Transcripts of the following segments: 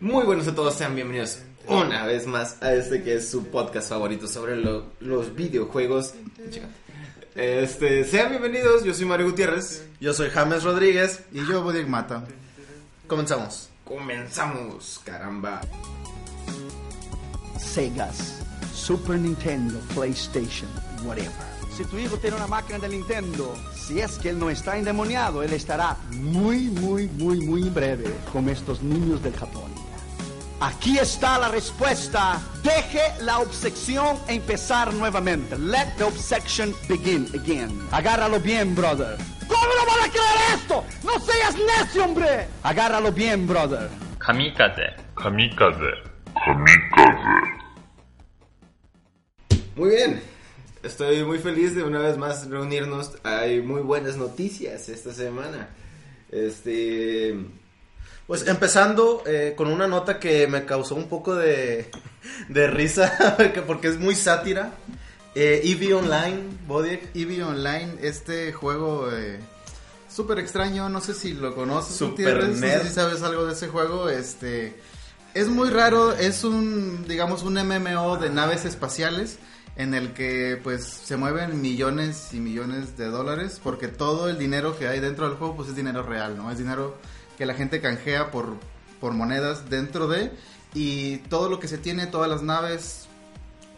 Muy buenos a todos, sean bienvenidos una vez más a este que es su podcast favorito sobre lo- los videojuegos. Este, sean bienvenidos, yo soy Mario Gutiérrez. Yo soy James Rodríguez. Y yo, Bodig Mata. Comenzamos. Comenzamos, caramba. Segas, Super Nintendo, PlayStation, whatever. Si tu hijo tiene una máquina de Nintendo, si es que él no está endemoniado, él estará muy, muy, muy, muy breve con estos niños del Japón. Aquí está la respuesta. Deje la obsesión empezar nuevamente. Let the obsession begin again. Agárralo bien, brother. ¿Cómo no van a creer esto? No seas necio, hombre. Agárralo bien, brother. 神風 Kamikaze. Muy bien. Estoy muy feliz de una vez más reunirnos. Hay muy buenas noticias esta semana. Este. Pues empezando eh, con una nota que me causó un poco de, de risa, que- porque es muy sátira. Eh, EVE Online, Bodiek. EVE Online, este juego eh, súper extraño, no sé si lo conoces, Super no sé si sabes algo de ese juego, este... Es muy raro, es un, digamos, un MMO de naves espaciales en el que pues se mueven millones y millones de dólares porque todo el dinero que hay dentro del juego pues es dinero real, ¿no? Es dinero que la gente canjea por, por monedas dentro de y todo lo que se tiene, todas las naves,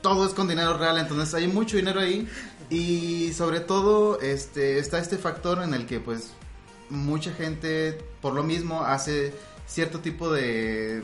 todo es con dinero real, entonces hay mucho dinero ahí y sobre todo este está este factor en el que pues mucha gente por lo mismo hace cierto tipo de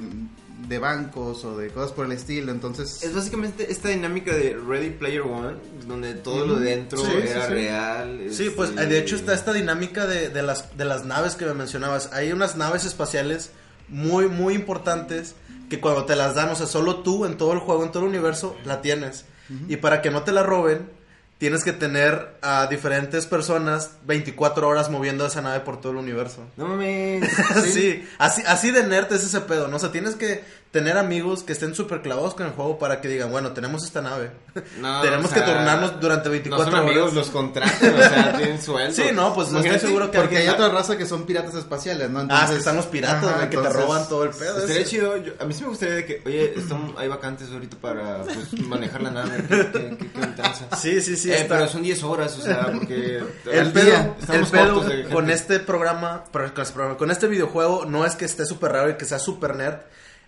de bancos o de cosas por el estilo, entonces Es básicamente esta dinámica de Ready Player One, donde todo lo dentro Sí, era sí, sí. real. Sí, este, pues de hecho está esta dinámica de, de las, de las naves que me mencionabas. Hay unas naves espaciales muy, muy importantes que cuando te las dan, o sea, solo tú en todo el juego, en todo el universo, la tienes. Y para que no te la roben, tienes que tener a diferentes personas 24 horas moviendo esa nave por todo el universo. No mames. Sí, así, así de nerd es ese pedo, ¿no? O sea, tienes que tener amigos que estén súper clavados con el juego para que digan, bueno, tenemos esta nave. No, Tenemos o que turnarnos durante 24 no son amigos, los contratan, o sea, tienen sueldo. Sí, no, pues no estoy seguro que porque hay otra raza que son piratas espaciales, ¿no? Ah, es que están los piratas, Ajá, que te entonces- roban todo el pedo. Estaría chido, yo- a mí sí me gustaría de que, oye, están, hay vacantes ahorita para pues, manejar la nave, ¿qué, qué, qué, qué tranza? Sí, sí, sí. Eh, está- pero son 10 horas, o sea, porque... El pedo, el pedo este con este programa, con este videojuego, no es que esté súper raro y que sea súper nerd.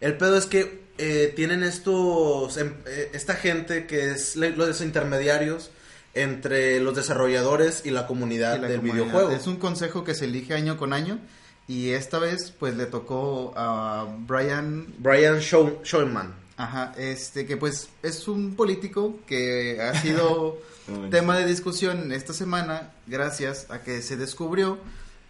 El pedo es que eh, tienen estos, em, eh, esta gente que es los intermediarios entre los desarrolladores y la comunidad y la del comunidad. videojuego. Es un consejo que se elige año con año y esta vez pues le tocó a Brian Brian Show, Showman. Ajá, este que pues es un político que ha sido tema de discusión esta semana gracias a que se descubrió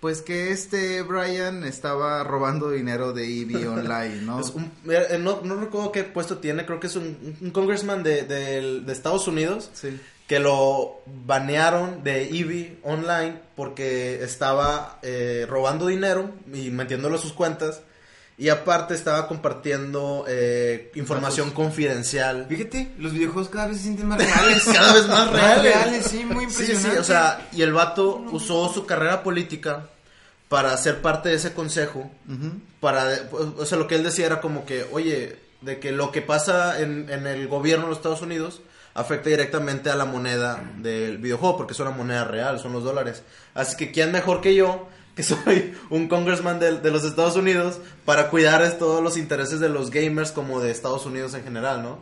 pues que este Brian estaba robando dinero de EVE Online, ¿no? Es un- eh, no, no recuerdo qué puesto tiene, creo que es un, un congressman de, de Estados Unidos. Sí. que lo banearon de EVE Online porque estaba eh, robando dinero y metiéndolo a sus cuentas y aparte estaba compartiendo eh, información confidencial. Fíjate, los videojuegos cada vez se sienten más reales. Cada vez más reales. sí, muy Sí, impresionante. sí, o sea, y el vato usó su carrera política para ser parte de ese consejo Ujú. para o sea lo que él decía era como que oye de que lo que pasa en, en el gobierno de los Estados Unidos afecta directamente a la moneda del videojuego porque es una moneda real son los dólares así que quién mejor que yo que soy un congressman de, de los Estados Unidos para cuidar es todos los intereses de los gamers como de Estados Unidos en general no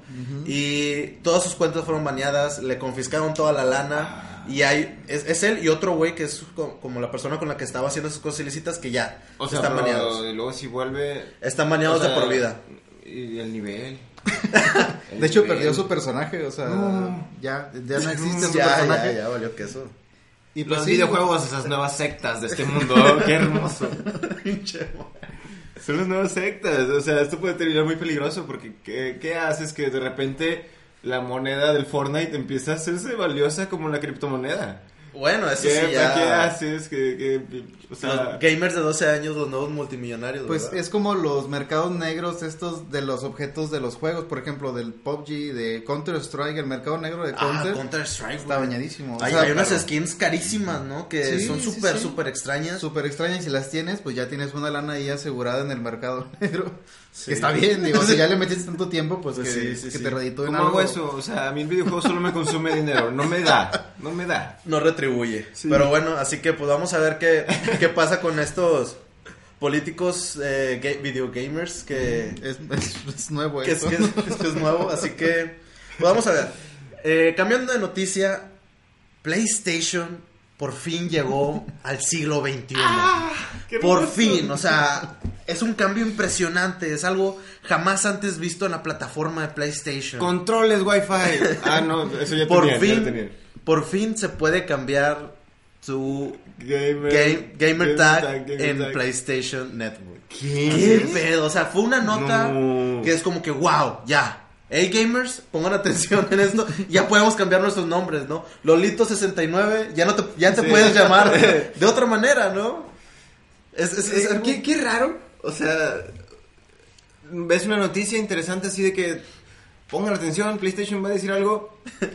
y todas sus cuentas fueron baneadas le confiscaron toda la lana y hay es, es él y otro güey que es co- como la persona con la que estaba haciendo esas cosas ilícitas que ya O sea, están pero baneados luego si vuelve... están baneados o sea, de por vida Y el nivel. El De hecho nivel. perdió su personaje, o sea, No. ya ya no existe su ya, personaje. ya, ya valió queso. Y pues Los sí, videojuegos, esas nuevas sectas de este mundo. Qué hermoso. Son las nuevas sectas. O sea, esto puede terminar muy peligroso porque ¿qué, qué haces que de repente la moneda del Fortnite empieza a hacerse valiosa como la criptomoneda? Bueno, eso ¿Qué, sí ya. ¿Qué haces? Que, que, o sea, Los gamers de 12 años, los nuevos multimillonarios. Pues ¿verdad? es como los mercados negros estos de los objetos de los juegos, por ejemplo, del PUBG, de Counter Strike, el mercado negro de Ah, Counter. Counter Strike. Está bañadísimo. o Hay, sea, hay unas claro, skins carísimas, ¿no? Que Sí, son súper, sí. súper extrañas. Súper extrañas y si las tienes, pues ya tienes una lana ahí asegurada en el mercado negro. Sí. Que está bien, digo, si ya le metiste tanto tiempo, pues, Pues que, sí, sí, que sí. te reditúen ¿cómo algo. hago eso? O sea, a mí el videojuego solo me consume dinero. No me da. No me da. No retribuye. Sí. Pero bueno, así que pues vamos a ver qué, qué pasa con estos políticos eh, ga- videogamers que, Es, es, es nuevo que, es, eso. que es- que es nuevo. Así que pues vamos a ver. Eh, cambiando de noticia, PlayStation por fin llegó al siglo XXI. qué por fin, o sea, es un cambio impresionante. Es algo jamás antes visto en la plataforma de PlayStation. Controles Wi-Fi. Ah, no, eso ya por tenía, ya fin, tenía. por fin se puede cambiar su Gamer, Game, gamer tag gamer en tag. PlayStation Network. ¿Qué? ¿Qué pedo? O sea, fue una nota No. que es como que, wow, ya. Hey gamers, pongan atención en esto. Ya podemos cambiar nuestros nombres, ¿no? Lolito69, ya no te, ya te Sí. puedes llamar de otra manera, ¿no? Es, es- es algo- qué, qué raro. O sea, ves una noticia interesante así de que pongan atención, PlayStation va a decir algo.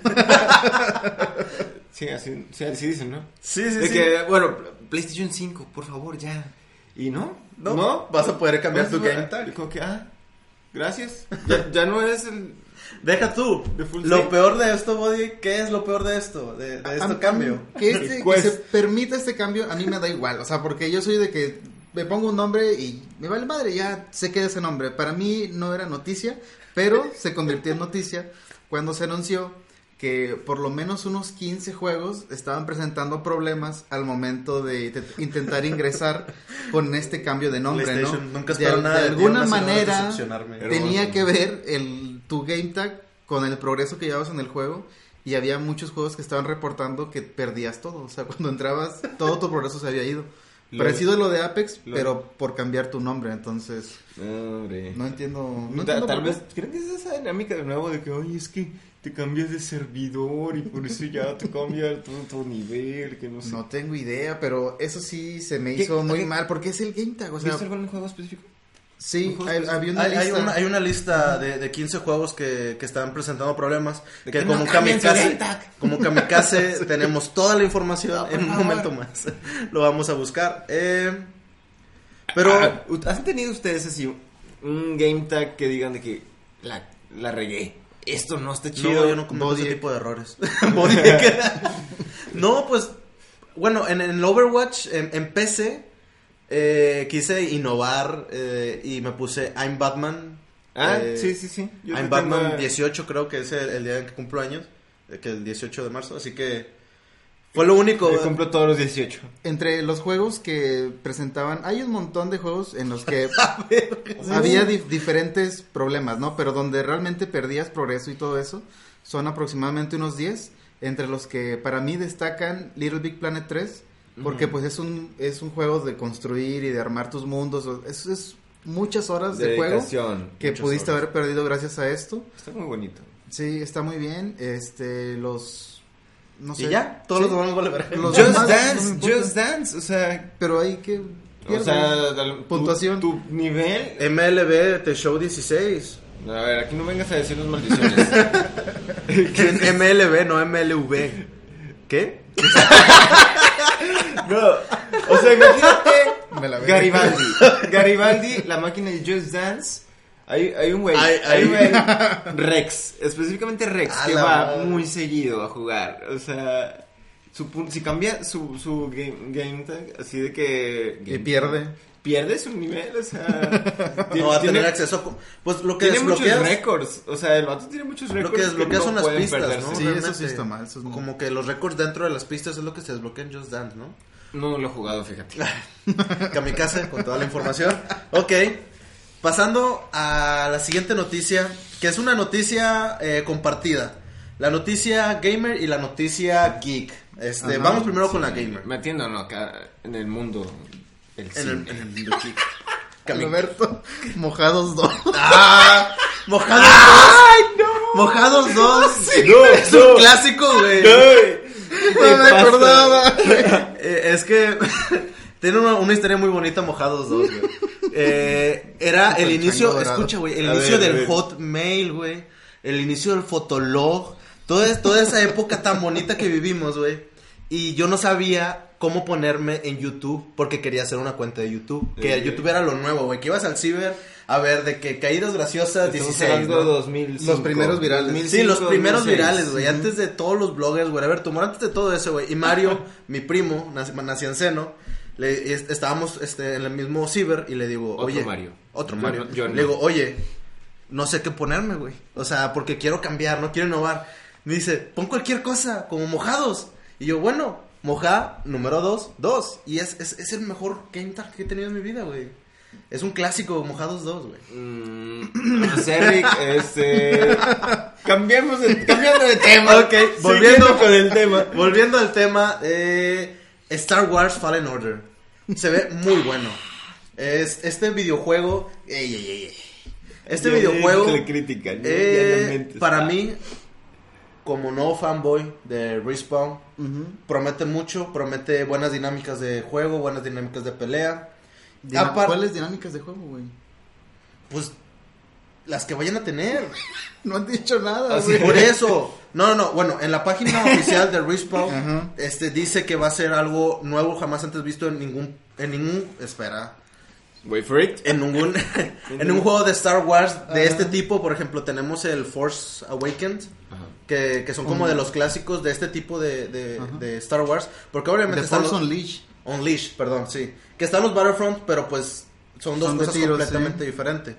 sí, así, sí, así dicen, ¿no? Sí, sí, de sí. que, bueno, PlayStation 5, por favor, ya. ¿Y no? No, vas a poder cambiar tu game tag. Ah, gracias. Ya, ya no es el... Deja tú. De full Lo save. peor de esto, Body, ¿qué es lo peor de esto? De, de A- este a- cambio. Que, este- que Quest. se permita este cambio, a mí me da igual. O sea, porque yo soy de que me pongo un nombre y me vale madre, ya sé que es ese nombre. Para mí no era noticia, pero se convirtió en noticia cuando se anunció que por lo menos unos 15 juegos estaban presentando problemas al momento de te- intentar ingresar con este cambio de nombre, ¿no? Nunca de, nada de alguna manera tenía que ver el, tu game tag con el progreso que llevabas en el juego y había muchos juegos que estaban reportando que perdías todo, o sea, cuando entrabas todo tu progreso se había ido. Lo- Parecido a lo de Apex, lo- pero por cambiar tu nombre, entonces Hombre. no entiendo. No Ta- entiendo tal vez, ¿creen que es esa dinámica de nuevo de que, oye, es que te cambias de servidor y por eso ya te cambia todo tu nivel, que no sé. No tengo idea, pero eso sí se me ¿Qué- hizo muy qué- mal, porque es el game tag, o sea, ¿Viste algún juego específico? sí, un juego hay- específico? había una Hay, hay lista. una, hay una lista de, de 15 juegos que, que están presentando problemas. Que que como no cambien su Kamikaze, game tag. como Kamikaze tenemos toda la información Ah, por en un favor. momento más. Lo vamos a buscar. Eh, pero Ah, ¿Han tenido ustedes así un game tag que digan de que la, la regué? Esto no está chido. no, yo no cometo ese tipo de errores. No, pues, bueno, en, en Overwatch, en, en PC, eh, quise innovar eh, y me puse I'm Batman. Ah, eh, sí, sí, sí. Yo I'm sí tengo- Batman 18 creo que es el, el día en que cumplo años, eh, que el 18 de marzo, así que fue lo único. Yo cumplo todos los 18. Entre los juegos que presentaban, hay un montón de juegos en los que había dif- diferentes problemas, ¿no? Pero donde realmente perdías progreso y todo eso, son aproximadamente unos 10, entre los que para mí destacan Little Big Planet 3, porque pues es un, es un juego de construir y de armar tus mundos, es, es muchas horas de juego que pudiste horas. haber perdido gracias a esto. Está muy bonito. Sí, está muy bien, este, los... No sé. y ya, todos Sí. los demás vale verga. Los Just demás Dance. Just Dance, o sea, Pero hay que... o sea, tu- Puntuación. Tu, nivel. MLB The Show 16. A ver, aquí no vengas a decirnos maldiciones. MLB, no MLV. ¿Qué? no, o sea, imagínate Me la veo. Garibaldi. Garibaldi, la máquina de Just Dance. Hay, hay un güey, Hay- hay, un hay- güey, Rex, específicamente Rex, A que va madre. muy seguido a jugar. O sea, su, pun- si cambia su, su game, game tag, así de que... Y pierde. Pierde su nivel, o sea... No va a tiene- tener acceso. a Pues lo que Tiene muchos desbloqueas. récords, o sea, el vato tiene muchos récords. Lo que desbloquea no son las pistas, perderse. ¿no? Sí, eso Realmente, sí está mal, eso es Como que los récords dentro de las pistas es lo que se desbloquea en Just Dance, ¿no? No lo he jugado, fíjate. Kamikaze con toda la información. Ok. Pasando a la siguiente noticia, que es una noticia eh, compartida. La noticia gamer y la noticia geek. Este, Ajá, vamos primero con la gamer. Metiéndonos acá en el mundo del En cine. el, en el mundo geek. Alberto, mojados dos. ¡Ah! ¡Mojados dos! ¡Mojados dos! No, es no. un clásico, güey. Ay, No me acordaba. Eh, es que tiene una, una historia muy bonita Mojados 2, güey. Eh, era el El inicio, escucha, güey, el A inicio ver, del. Hotmail, güey. El inicio del Fotolog. Toda, es- toda esa época tan bonita que vivimos, güey. Y yo no sabía cómo ponerme en YouTube porque quería hacer una cuenta de YouTube. Que Eh. YouTube era lo nuevo, güey. Que ibas al ciber a ver de que caídas graciosas Estamos 16. hablando de ¿no? 2005. Los primeros virales. 2005, Sí, los primeros 2006. virales, güey. Antes de todos los bloggers, güey. A ver, Tumor, antes de todo eso, güey. Y Mario, mi primo, nac- nació en seno. Le, estábamos este, en el mismo ciber y le digo, Otro oye. Mario. Otro Mario. no- yo no. Le digo, oye, no sé qué ponerme, güey. O sea, porque quiero cambiar, no quiero innovar. Me dice, pon cualquier cosa, como mojados. Y yo, bueno, moja número dos, dos. Y es, es, es el mejor game tag que he tenido en mi vida, güey. Es un clásico, mojados dos, güey. Mm, José Eric, este. Cambiamos de, cambiando de tema. Ok, volviendo con el tema. Volviendo al tema, eh, Star Wars Fallen Order. Se ve muy bueno. Es, este videojuego. ey, ey, ey, ey. Este videojuego. critican, eh, no para mí, como nuevo fanboy de Respawn, promete mucho. Promete buenas dinámicas de juego, buenas dinámicas de pelea. ¿Cuáles dinámicas de juego, güey? Pues las que vayan a tener. No han dicho nada, Así. Por eso. No, no, no. Bueno, en la página oficial de Respawn, este dice que va a ser algo nuevo, jamás antes visto en ningún, en ningún, espera, Wait for it. en ningún, en un juego de Star Wars de este tipo. Por ejemplo, tenemos el Force Awakens, Ajá. que, que son como de los clásicos de este tipo de, de, de Star Wars, porque obviamente The están Force los- Unleashed. Unleashed, perdón, sí. Que están los Battlefront, pero pues son dos Son cosas completamente sí. diferentes.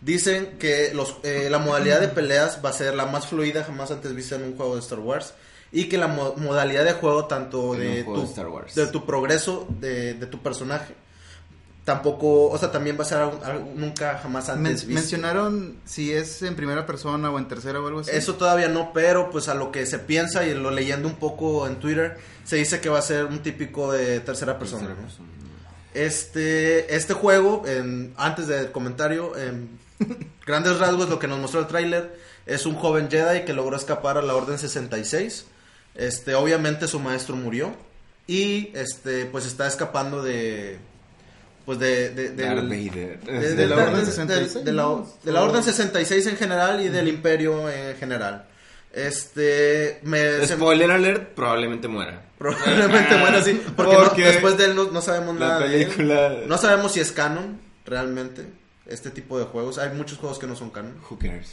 Dicen que los, eh, la modalidad de peleas va a ser la más fluida jamás antes vista en un juego de Star Wars. Y que la mo- modalidad de juego, tanto de juego tu, de Star Wars. de tu progreso de, de tu personaje, tampoco, o sea, también va a ser algo, algo nunca jamás antes Men- visto. mencionaron si es en primera persona o en tercera o algo así. Eso todavía no, pero pues a lo que se piensa y lo leyendo un poco en Twitter, se dice que va a ser un típico de tercera persona. Tercera. Este, este juego, en- antes del comentario, en grandes rasgos, lo que nos mostró el tráiler es un joven Jedi que logró escapar a la Orden 66. Este, obviamente su maestro murió y este, pues está escapando de, pues de, de, la de- Orden de- 66, de la, de la Orden 66 en general y del Imperio en general. Este, me, se- Spoiler alert, probablemente muera. probablemente muera así, porque, no- después de él no, no sabemos La nada. de él. película. No sabemos si es canon, realmente, este tipo de juegos. Hay muchos juegos que no son canon. Who cares?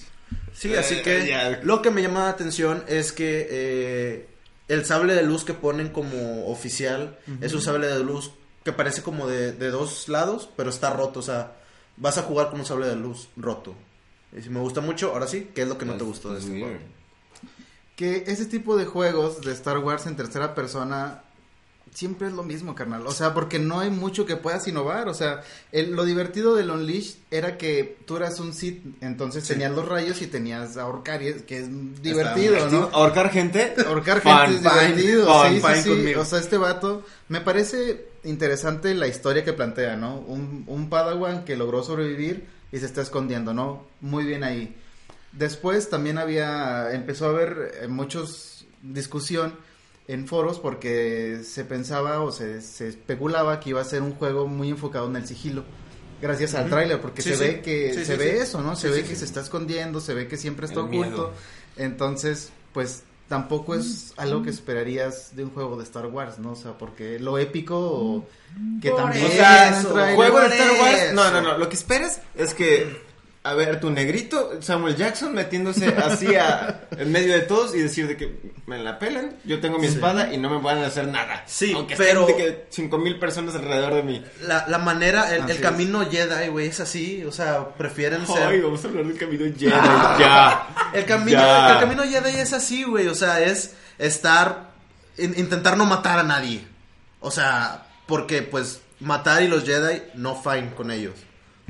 Sí, Eh, así que ya. lo que me llama la atención es que eh, el sable de luz que ponen como oficial es un sable de luz que parece como de, de dos lados, pero está roto. O sea, vas a jugar con un sable de luz roto. Y si me gusta mucho, ahora sí, ¿qué es lo que no te gustó de That's este weird. juego? Que ese tipo de juegos de Star Wars en tercera persona siempre es lo mismo, carnal. O sea, porque no hay mucho que puedas innovar. O sea, el- lo divertido del Unleashed era que tú eras un Sith, entonces tenías los rayos y tenías a ahorcar, y es- que es divertido, ¿no? Ahorcar gente. Ahorcar gente es divertido, sí, sí, fine sí. conmigo. O sea, este vato, me parece interesante la historia que plantea, ¿no? Un, un Padawan que logró sobrevivir y se está escondiendo, ¿no? Muy bien ahí. Después también había, empezó a haber eh, muchos discusión en foros porque se pensaba o se, se especulaba que iba a ser un juego muy enfocado en el sigilo. Gracias al tráiler, porque Sí, se sí. ve que Sí, se sí, ve sí. eso, ¿no? Se Sí, ve sí, que sí. se está escondiendo, se ve que siempre está El oculto. miedo. Entonces, pues tampoco es algo que esperarías de un juego de Star Wars, ¿no? O sea, porque lo épico o que Por también O sea, en el tráiler- juego de Star Wars. eso. No, no, no. Lo que esperas es que. A ver, tu negrito, Samuel Jackson, metiéndose así a- en medio de todos y decir de que me la pelan, yo tengo mi espada y no me van a hacer nada. Sí, Aunque pero- de que cinco mil personas alrededor de mí. La, la manera, el, camino Jedi, güey, es así. O sea, prefieren ser. Ay, vamos a hablar del camino Jedi. ya. El camino, Ya. el camino Jedi es así, güey. O sea, es estar. in- intentar no matar a nadie. O sea, porque pues matar y los Jedi no fine con ellos.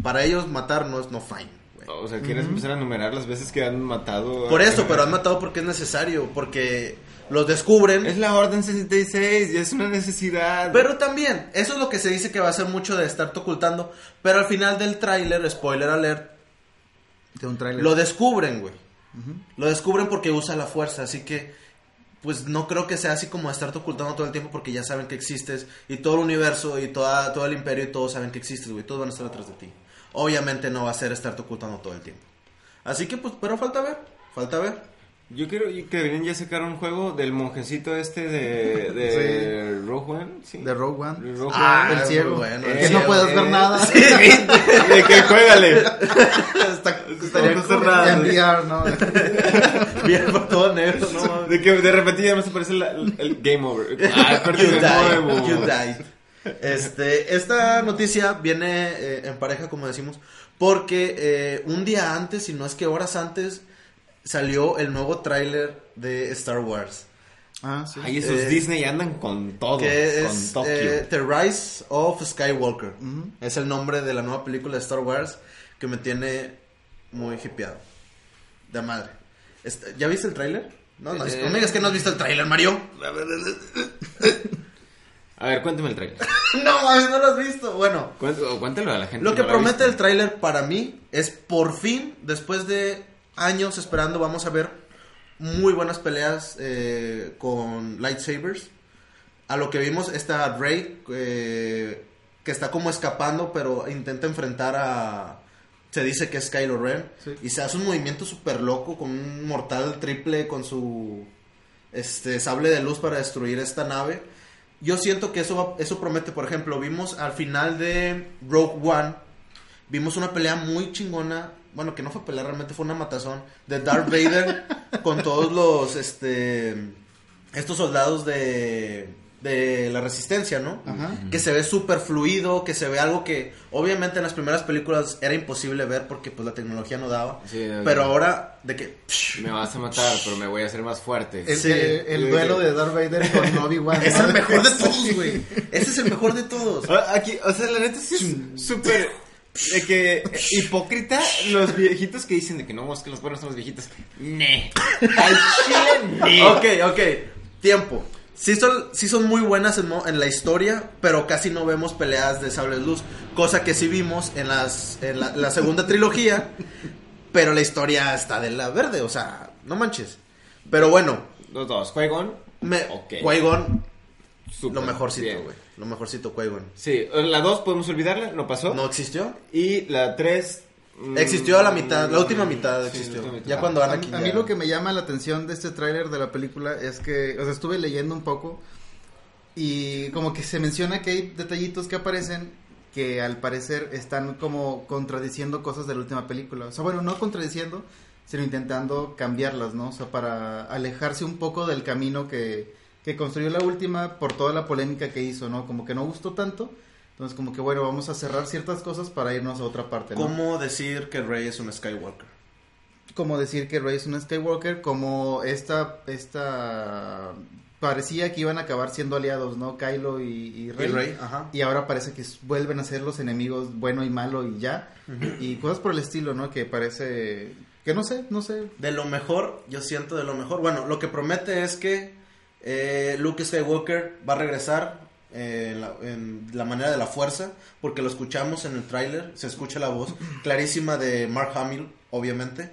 Para ellos matar no es no fine. O sea, ¿quieres empezar a numerar las veces que han matado? Por eso, pero han matado porque es necesario. Porque los descubren. Es la Orden 66 y es una necesidad. Pero también, eso es lo que se dice que va a ser mucho de estarte ocultando. Pero al final del tráiler, spoiler alert, de un tráiler. lo descubren, güey. Lo descubren porque usa la fuerza, así que pues no creo que sea así como estarte ocultando todo el tiempo porque ya saben que existes y todo el universo y toda, todo el imperio y todos saben que existes, güey. Todos van a estar detrás de ti. Obviamente no va a ser estarte ocultando todo el tiempo. Así que, pues, pero falta ver, falta ver. Yo quiero que deberían ya sacar un juego del monjecito este de, de Rogue One. Sí. De Rogue One. De Rogue Ah, One. el ciego. bueno, que el no ciego, puedes ver eh. nada. de que juégale. Está- estaría No cerrado. En VR, ¿no? Bien por todo negro, no. De que de repente ya no se parece la- el game over. Ah, perdí You de died, nuevo. you died. Este, esta noticia viene eh, en pareja, como decimos, porque eh, un día antes, si no es que horas antes, salió el nuevo tráiler de Star Wars. Ah, sí. Ay, esos Eh, Disney andan con todo. que con es Tokio. eh, The Rise of Skywalker. Es el nombre de la nueva película de Star Wars que me tiene muy hipeado. De madre. Este, ¿Ya viste el tráiler? No, no, Eh. no me digas que no has visto el tráiler, Mario. A ver, cuéntame el trailer. no, mames, no lo has visto. Bueno, Cuéntalo, cuéntalo a la gente. Lo que no lo ha promete el tráiler para mí es por fin, después de años esperando, vamos a ver muy buenas peleas eh, con lightsabers. A lo que vimos esta Rey eh, que está como escapando, pero intenta enfrentar a... Se dice que es Kylo Ren. Sí. Y se hace un movimiento súper loco con un mortal triple con su este sable de luz para destruir esta nave. Yo siento que eso, va- eso promete, por ejemplo, vimos al final de Rogue One, vimos una pelea muy chingona, bueno, que no fue pelea, realmente fue una matazón, de Darth Vader con todos los, este, estos soldados de, de la resistencia, ¿no? Ajá. Que se ve súper fluido, que se ve algo que obviamente en las primeras películas era imposible ver porque pues la tecnología no daba. Sí, no, pero no. ahora, de que... Me vas a matar, pero me voy a hacer más fuerte. El, Sí. el- el duelo de Darth Vader con Obi-Wan. Es el mejor de todos, güey. Ese es el mejor de todos. Ah, Aquí, o sea, la neta sí es súper de que eh, hipócrita los viejitos que dicen de que no, es que los buenos son los viejitos. Ne. Al chile, ne. Ok, ok. Tiempo. Sí son, sí son muy buenas en, la historia, pero casi no vemos peleas de sables luz. Cosa que sí vimos en, las, en la, la segunda trilogía, pero la historia está de la verde, o sea, no manches. Pero bueno, Los dos, Qui-Gon. me, Ok. Qui-Gon, súper lo mejorcito, güey. Lo mejorcito, Qui-Gon. Sí, la dos podemos olvidarla, no pasó. ¿No existió? Y la tres. mm, Existió a la mitad, la última mitad sí, existió. la última mitad. Ya cuando A, Anakin a mí lo que me llama la atención de este tráiler de la película es que, o sea, estuve leyendo un poco y como que se menciona que hay detallitos que aparecen que al parecer están como contradiciendo cosas de la última película. O sea, bueno, no contradiciendo, sino intentando cambiarlas, ¿no? O sea, para alejarse un poco del camino que, que construyó la última por toda la polémica que hizo, ¿no? Como que no gustó tanto. Entonces, como que bueno, vamos a cerrar ciertas cosas para irnos a otra parte, ¿no? ¿Cómo decir que Rey es un Skywalker? como decir que Rey es un Skywalker, como esta, esta, parecía que iban a acabar siendo aliados, ¿no? Kylo y, y Rey. Y Rey, ajá. Y ahora parece que vuelven a ser los enemigos bueno y malo y ya. Y cosas por el estilo, ¿no? Que parece, que no sé, no sé. De lo mejor, yo siento de lo mejor. Bueno, lo que promete es que eh, Luke Skywalker va a regresar eh, en, la, en la manera de la fuerza, porque lo escuchamos en el tráiler, se escucha la voz clarísima de Mark Hamill, obviamente.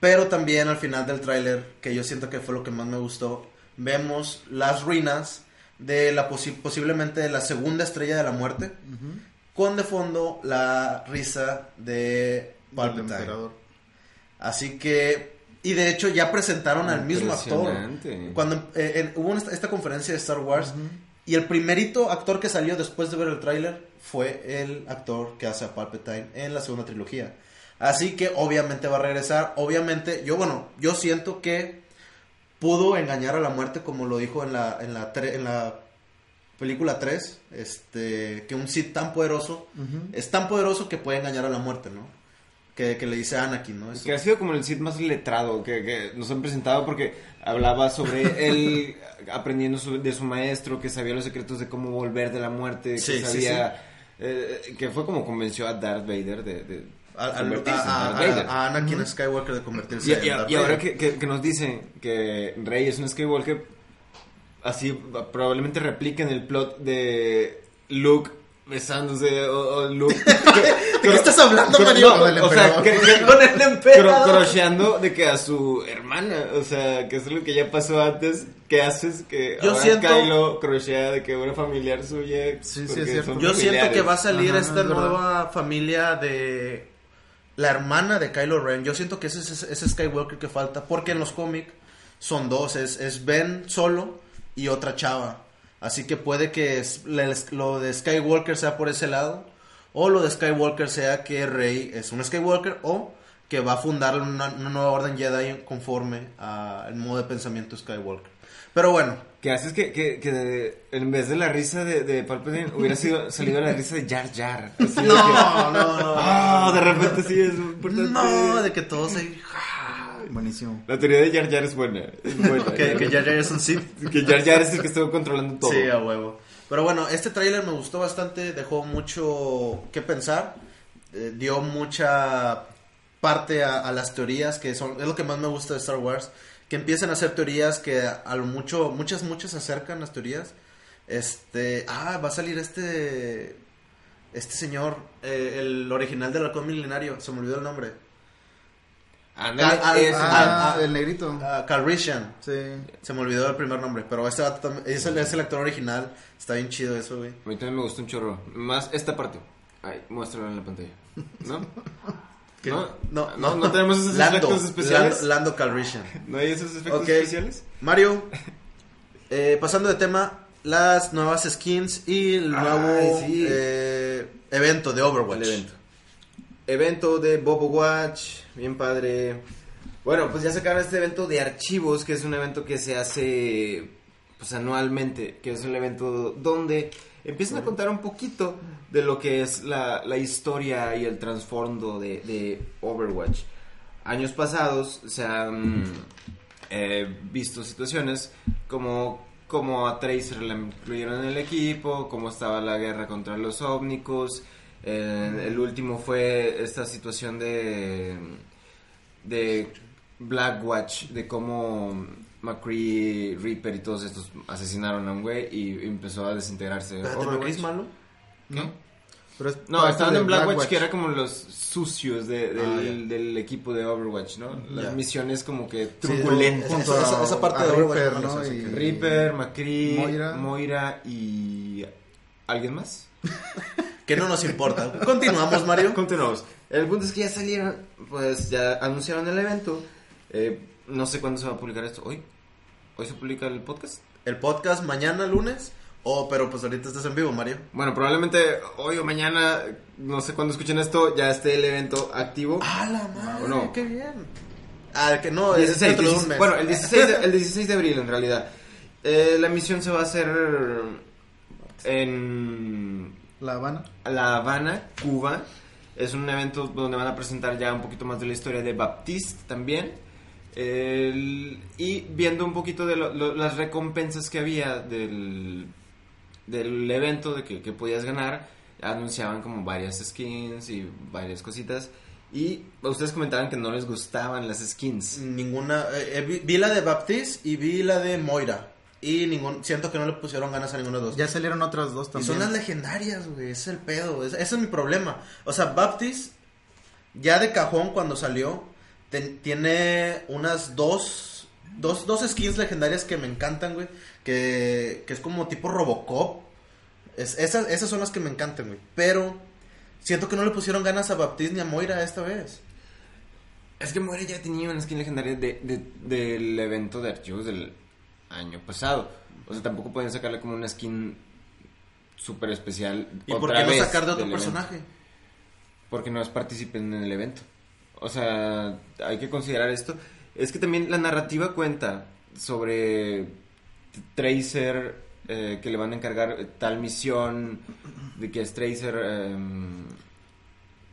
Pero también al final del tráiler, que yo siento que fue lo que más me gustó, vemos las ruinas de la posi- posiblemente de la segunda estrella de la muerte, con de fondo la risa de Palpatine. Así que, y de hecho ya presentaron al mismo actor. Cuando eh, en- hubo esta, esta conferencia de Star Wars y el primerito actor que salió después de ver el tráiler fue el actor que hace a Palpatine en la segunda trilogía. Así que obviamente va a regresar. Obviamente, yo bueno, yo siento que pudo engañar a la muerte como lo dijo en la, en la, tre- en la película 3, este, que un Sith tan poderoso es tan poderoso que puede engañar a la muerte, ¿no? Que, que le dice a Anakin, ¿no? Eso. Que ha sido como el Sith más letrado que, que nos han presentado porque hablaba sobre él aprendiendo sobre- de su maestro, que sabía los secretos de cómo volver de la muerte, que Sí, sí, sabía... eh, que fue como convenció a Darth Vader de... de a, a- convertirse en a- Darth a- Vader. a Anakin Skywalker de convertirse Y, en y- Darth y ahora Vader. que- que nos dicen que Rey es un Skywalker, así probablemente repliquen el plot de Luke besándose o, o Luke ¿De qué estás hablando, Mario? no, Con el o sea, que- que- Con el cro- emperador. crocheando de que a su hermana, o sea, que es lo que ya pasó antes, ¿qué haces? Que Yo ahora siento- Kylo crochea de que una familiar suya. Sí, sí, es cierto. Yo siento que va a salir Ajá, esta es verdad. nueva familia de la hermana de Kylo Ren. Yo siento que ese es ese, ese Skywalker que falta, porque en los cómics son dos, es, es Ben solo y otra chava. Así que puede que lo de Skywalker sea por ese lado, o lo de Skywalker sea que Rey es un Skywalker, o que va a fundar una, una nueva orden Jedi conforme al modo de pensamiento Skywalker. Pero bueno, Que haces que, que, que en vez de la risa de, de Palpatine hubiera sido, salido la risa de Jar Jar. Que, no, no, no. ah, de repente sí es importante. No, de que todos se... Buenísimo. La teoría de Jar Jar es buena. Es buena. que, que Jar Jar es un Sith. Que Jar Jar es el que estuvo controlando todo. Sí, a huevo. Pero bueno, este tráiler me gustó bastante, dejó mucho que pensar, eh, dio mucha parte a, a las teorías que son, es lo que más me gusta de Star Wars, que empiezan a hacer teorías que a lo mucho, muchas, muchas se acercan las teorías. Este, ah, va a salir este, este señor, eh, el original del halcón milenario, se me olvidó el nombre. Ah, ah, Ah, ah, el negrito. Calrissian. Sí. Se me olvidó el primer nombre, pero este vato es el, es el actor original. Está bien chido eso, güey. A mí también me gustó un chorro. Más esta parte. Ay, muéstralo en la pantalla. ¿No? ¿Qué? ¿No? No, no, no tenemos esos Lando, efectos especiales. Lando, Lando Calrissian. ¿No hay esos efectos especiales? Mario, eh, pasando de tema, las nuevas skins y el Ay, nuevo sí. eh, evento de Overwatch. El evento. Evento de Bobo Watch, bien padre. Bueno, pues ya sacaron este evento de archivos, que es un evento que se hace pues anualmente, que es un evento donde empiezan a contar un poquito de lo que es la, la historia y el trasfondo de, de Overwatch. Años pasados se han eh, visto situaciones como, como a Tracer la incluyeron en el equipo, cómo estaba la guerra contra los ómnicos. Eh, el último fue esta situación de, de Blackwatch, de cómo McCree, Reaper y todos estos asesinaron a un güey y empezó a desintegrarse. ¿McCree es malo? ¿Qué? Pero es No, parte estaban en Blackwatch, Blackwatch. que era como los sucios de- del, Ah, del equipo de Overwatch, ¿no? Las misiones como que Sí, truculentas. esa- Junto esa- parte a de Overwatch no ¿no? Y- Reaper, McCree, Moira. Moira. y... ¿Alguien más? Que no nos importa. Continuamos, Mario. Continuamos. El punto es que ya salieron, pues ya anunciaron el evento. Eh, no sé cuándo se va a publicar esto. ¿Hoy? ¿Hoy se publica el podcast? El podcast mañana, lunes. Oh, pero pues ahorita estás en vivo, Mario. Bueno, probablemente hoy o mañana, no sé cuándo escuchen esto, ya esté el evento activo. ¡Ah, la madre! ¿O no? ¡Qué bien! Ah, que no, es 16, dentro de un 16, mes. bueno, el 16, de, el 16 de abril en realidad. Eh, la misión se va a hacer en La Habana. La Habana, Cuba. Es un evento donde van a presentar ya un poquito más de la historia de Baptiste también. El- y viendo un poquito de lo- lo- las recompensas que había del, del evento de que, que podías ganar, anunciaban como varias skins y varias cositas. Y ustedes comentaban que no les gustaban las skins. Ninguna. eh, eh, vi, vi la de Baptiste y vi la de Moira. Y ningún, siento que no le pusieron ganas a ninguna de dos. Ya salieron otras dos y también. son las legendarias, güey. Ese es el pedo. es- ese es mi problema. O sea, Baptiste, ya de cajón cuando salió, ten- tiene unas dos, dos. Dos skins legendarias que me encantan, güey. Que, que es como tipo Robocop. Es, esas, esas son las que me encantan, güey. Pero siento que no le pusieron ganas a Baptiste ni a Moira esta vez. Es que Moira ya tenía una skin legendaria de, de- del evento de archivos del año pasado. O sea, tampoco pueden sacarle como una skin súper especial. ¿Y por otra qué no vez sacar de otro evento. personaje? Porque no es participen en el evento. O sea, hay que considerar esto. Es que también la narrativa cuenta sobre Tracer, eh, que le van a encargar tal misión, de que es Tracer... em,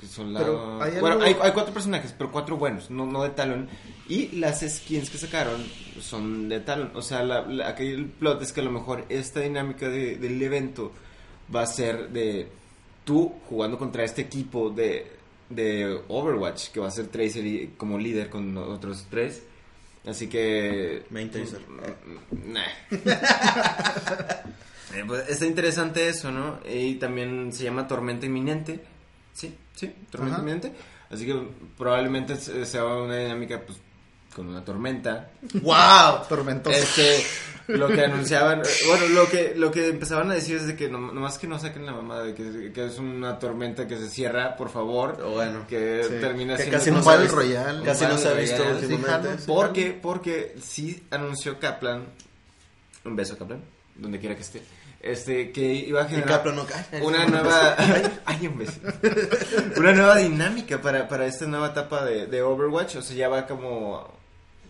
que soldado- Pero hay Bueno, algo- hay, hay cuatro personajes, pero cuatro buenos, no, no de Talon. Y las skins que sacaron son de Talon. O sea, la, la- aquí el plot es que a lo mejor esta dinámica de- del evento va a ser de tú jugando contra este equipo de, de Overwatch, que va a ser Tracer y- como líder con otros tres. Así que... Me interesa. Nah. Eh, pues, está interesante eso, ¿no? Y también se llama Tormenta Inminente. Sí, sí, Tormenta Ajá. Inminente. Así que probablemente se- sea una dinámica, pues, con una tormenta. ¡Wow! Tormentoso. Este, lo que anunciaban, bueno, lo que, lo que empezaban a decir es de que no, nomás que no saquen la mamada de que, que es una tormenta que se cierra, por favor. O bueno, que sí. termina que siendo casi un no se ha Battle. Royale. Casi Un no se ha visto últimamente. Sí. Porque, porque sí anunció Kaplan, un beso Kaplan, donde quiera que esté, este, que iba a generar no una nueva, ay, una nueva dinámica para, para esta nueva etapa de, de Overwatch, o sea, ya va como,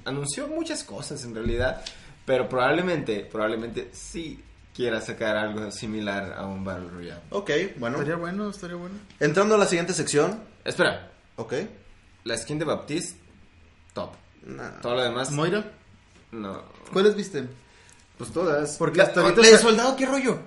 anunció muchas cosas en realidad, pero probablemente, probablemente sí quiera sacar algo similar a un Battle Royale. Ok, bueno. Estaría bueno, estaría bueno. Entrando a la siguiente sección. Espera, Ok. la skin de Baptiste, top. Nah. Todo lo demás, Moira, no. ¿cuáles viste? Pues todas. Porque La- hasta ahorita la de soldado, ¿qué rollo?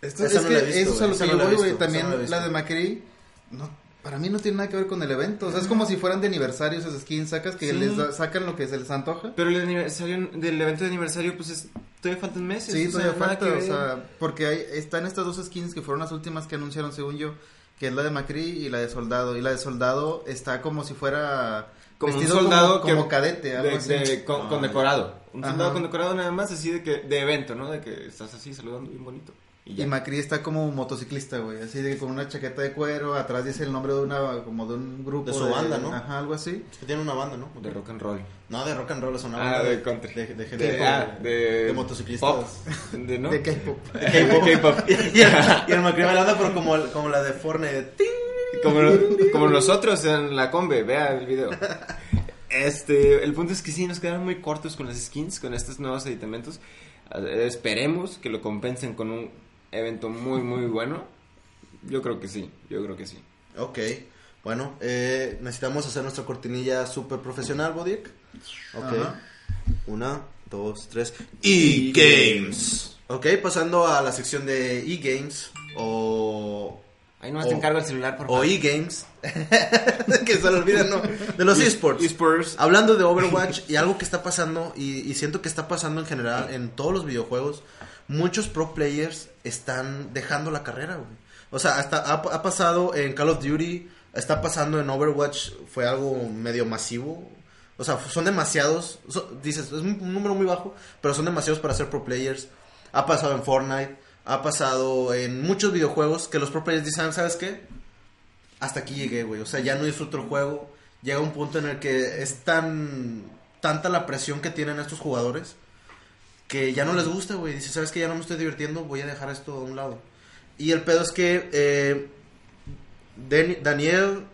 Esto, es no que visto, eso es a lo que yo voy, güey. También no la de McCree, no, para mí no tiene nada que ver con el evento. O sea, es como si fueran de aniversario esas skins, sacas que Sí. les da- sacan lo que se les antoja. Pero el aniversario del evento de aniversario, pues es, todavía faltan meses. Sí, o sea, todavía nada falta, o sea, porque hay, están estas dos skins que fueron las últimas que anunciaron según yo, que es la de McCree y la de Soldado. Y la de Soldado está como si fuera como un vestido soldado como, que- como cadete, algo de- así. de- con, Ah, condecorado. Un Ajá. soldado condecorado nada más, así de que de evento, ¿no? De que estás así saludando bien bonito. Y Y. Macri está como motociclista, güey, así de con una chaqueta de cuero, atrás dice el nombre de una como de un grupo De su banda, ¿no? Ajá, algo así. Es que tiene una banda, ¿no? de rock and roll. No, de rock and roll es una Ah, banda. de country. De, de, De, gente- ah, de, de motociclistas. pop, De, ¿no? De K-pop. K-pop. K-pop. y, el, y el Macri bailando, pero como, como la de Fortnite. de. Como, como nosotros en la combe, vea el video. Este, el punto es que sí, nos quedaron muy cortos con las skins, con estos nuevos aditamentos. Eh, Esperemos que lo compensen con un evento muy, muy bueno. Yo creo que sí, yo creo que sí. Ok. Bueno, eh, necesitamos hacer nuestra cortinilla súper profesional, Bodiek. Ok. Ajá. Una, dos, tres. E-Games. Ok, pasando a la sección de E-Games o... Ahí no te O- encargo el celular, por O favor. E-Games. que se lo olviden, ¿no? De los esports. eSports. Hablando de Overwatch y algo que está pasando, y, y siento que está pasando en general en todos los videojuegos, muchos pro players están dejando la carrera, güey. O sea, hasta ha, ha pasado en Call of Duty, está pasando en Overwatch, fue algo medio masivo. O sea, son demasiados, dices, es un número muy bajo, pero son demasiados para ser pro players. Ha pasado en Fortnite, ha pasado en muchos videojuegos que los pro players dicen, ¿sabes qué? hasta aquí llegué, güey. O sea, ya no disfruto el juego. Llega un punto en el que es tan tanta la presión que tienen estos jugadores que ya no les gusta, güey. Dice, ¿sabes que Ya no me estoy divirtiendo, voy a dejar esto a un lado. Y el pedo es que eh, Dan- Daniel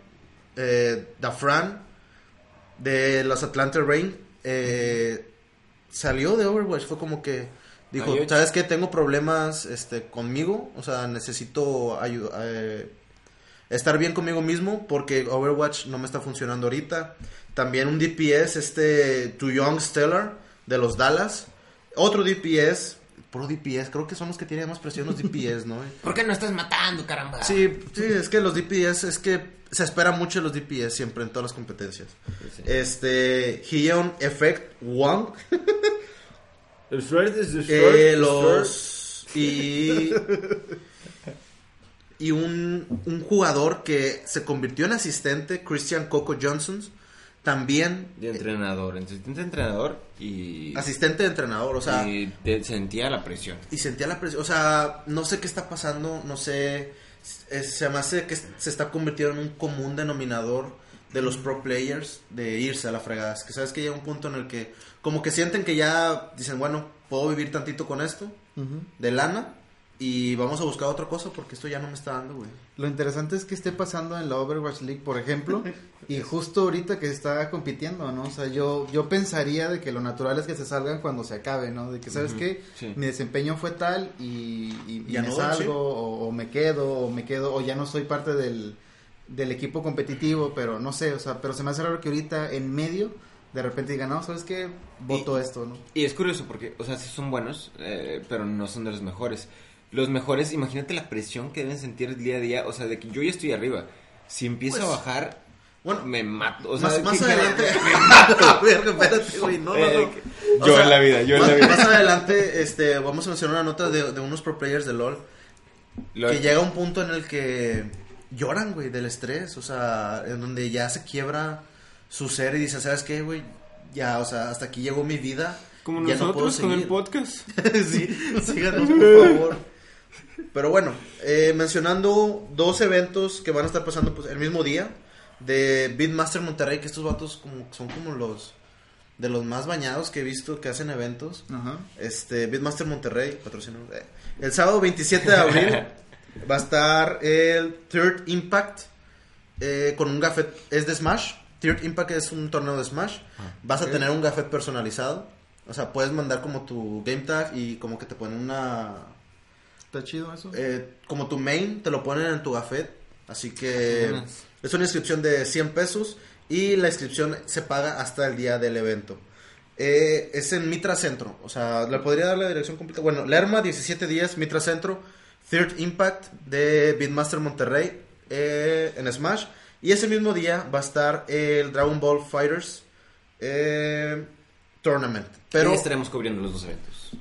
eh, Dafran de los Atlanta Rain eh, salió de Overwatch. Fue como que dijo, Ay. ¿sabes qué? Tengo problemas este, conmigo. O sea, necesito ayuda. eh, estar bien conmigo mismo porque Overwatch no me está funcionando ahorita. También un DPS, este To Young Stellar de los Dallas. Otro DPS, puro DPS, creo que son los que tienen más presión los DPS, ¿no? ¿Por qué no estás matando, caramba? Sí, sí, es que los DPS, es que se espera mucho de los DPS siempre en todas las competencias. Sí. Este, Hion Effect Short es el eh, los y y un, un jugador que se convirtió en asistente, Christian Coco Johnson, también De entrenador, asistente entrenador y... asistente de entrenador, o sea, y sentía la presión. y sentía la presión, o sea, no sé qué está pasando, no sé, es- se me hace que se está convirtiendo en un común denominador de los pro players de irse a la fregada, es que sabes que llega un punto en el que como que sienten que ya dicen, bueno, puedo vivir tantito con esto, de lana, y vamos a buscar otra cosa porque esto ya no me está dando, güey. Lo interesante es que esté pasando en la Overwatch League, por ejemplo, y justo ahorita que está compitiendo, ¿no? O sea, yo, yo pensaría de que lo natural es que se salgan cuando se acabe, ¿no? De que, ¿sabes Ujú, qué? sí. Mi desempeño fue tal y, y- y Ya me no, salgo, sí. o, o me quedo, o me quedo, o ya no soy parte del, del equipo competitivo, pero no sé, o sea, pero se me hace raro que ahorita en medio de repente digan, no, ¿sabes qué? Voto esto, ¿no? Y es curioso porque, o sea, sí son buenos, eh, pero no son de los mejores. Los mejores, imagínate la presión que deben sentir día a día, o sea, de que yo ya estoy arriba. Si empiezo Pues, a bajar, Bueno, me mato. O sea, más, más que- adelante. me mato. Verga, espérate, güey. No, no, no. Eh, O yo sea, en la vida, yo en más, la vida. Más adelante, este, vamos a mencionar una nota de, de unos pro players de LOL. Lo- Que llega un punto en el que lloran, güey, del estrés. O sea, en donde ya se quiebra su ser y dice, ¿sabes qué, güey? Ya, o sea, hasta aquí llegó mi vida. Como ya no nosotros con el seguir". podcast. sí, síganos, por favor. Pero bueno, eh, mencionando dos eventos que van a estar pasando pues, el mismo día de Beatmaster Monterrey, que estos vatos como, son como los de los más bañados que he visto que hacen eventos. Ajá. Este, Beatmaster Monterrey, patrocinó. eh. El sábado 27 de abril va a estar el Third Impact eh, con un gafet. Es de Smash. Third Impact es un torneo de Smash. Vas a tener un gafet personalizado. O sea, puedes mandar como tu game tag y como que te ponen una. ¿Está chido eso? eh, como tu main, te lo ponen en tu gafet. Así que es una inscripción de 100 pesos y la inscripción se paga hasta el día del evento. Eh, es en Mitra Centro, o sea, le podría dar la dirección completa. Bueno, Lerma 1710, Mitra Centro, Third Impact de Beatmaster Monterrey eh, en Smash. Y ese mismo día va a estar el Dragon Ball Fighters eh, Tournament. Pero Pero, estaremos cubriendo los dos eventos.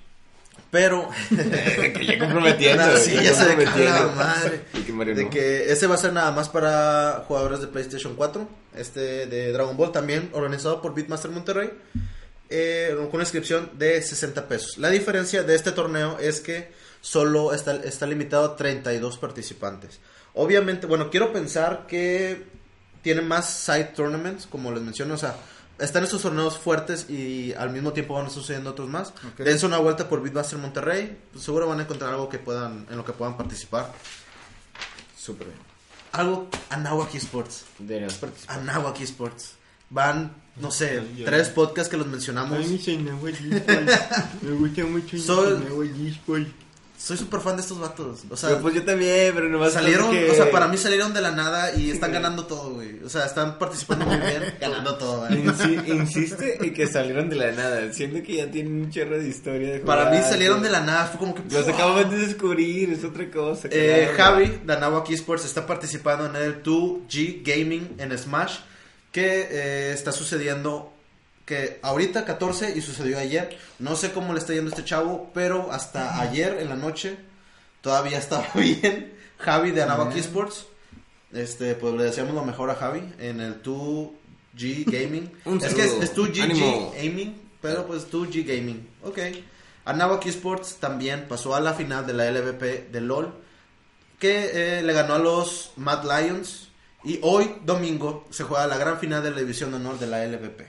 pero, que ya comprometiendo. Sí, ya se la madre. Y que Mario De no. que ese va a ser nada más para jugadores de PlayStation 4. Este de Dragon Ball también organizado por Beatmaster Monterrey. eh, con una inscripción de 60 pesos. La diferencia de este torneo es que solo está, está limitado a 32 participantes. Obviamente, bueno, quiero pensar que tiene más side tournaments, como les menciono. O sea, están estos torneos fuertes y al mismo tiempo van sucediendo otros más. Ok. Dense una vuelta por Beatmaster Monterrey. pues seguro van a encontrar algo que puedan, en lo que puedan participar. Súper bien. Algo Anáhuac Esports. Participar. Anáhuac Esports. Van, no sé, tres podcasts que los mencionamos. Me gusta mucho Soy- Soy súper fan de estos vatos. O sea, Pero pues yo también, pero nomás salieron, que- o sea, para mí salieron de la nada y están ganando todo, güey. O sea, están participando muy bien, ganando todo, güey. Insi- insiste en que salieron de la nada, siendo que ya tienen un chorro de historia. De Para mí jugar, salieron de la nada, fue como que... Los acabamos de descubrir, es otra cosa. Eh. Javi de Anáhuac Esports está participando en el 2G Gaming en Smash, que eh, está sucediendo que ahorita 14 y sucedió ayer. No sé cómo le está yendo a este chavo, pero hasta ayer en la noche todavía estaba bien. Javi de Anáhuac Bien. Esports, este, pues le deseamos lo mejor a Javi en el 2G Gaming. Un es que es, es 2G Ánimo. Gaming, pero pues 2G Gaming. Ok. Anáhuac Esports también pasó a la final de la LVP de LOL que eh, le ganó a los Mad Lions y hoy domingo se juega la gran final de la división de honor de la LVP.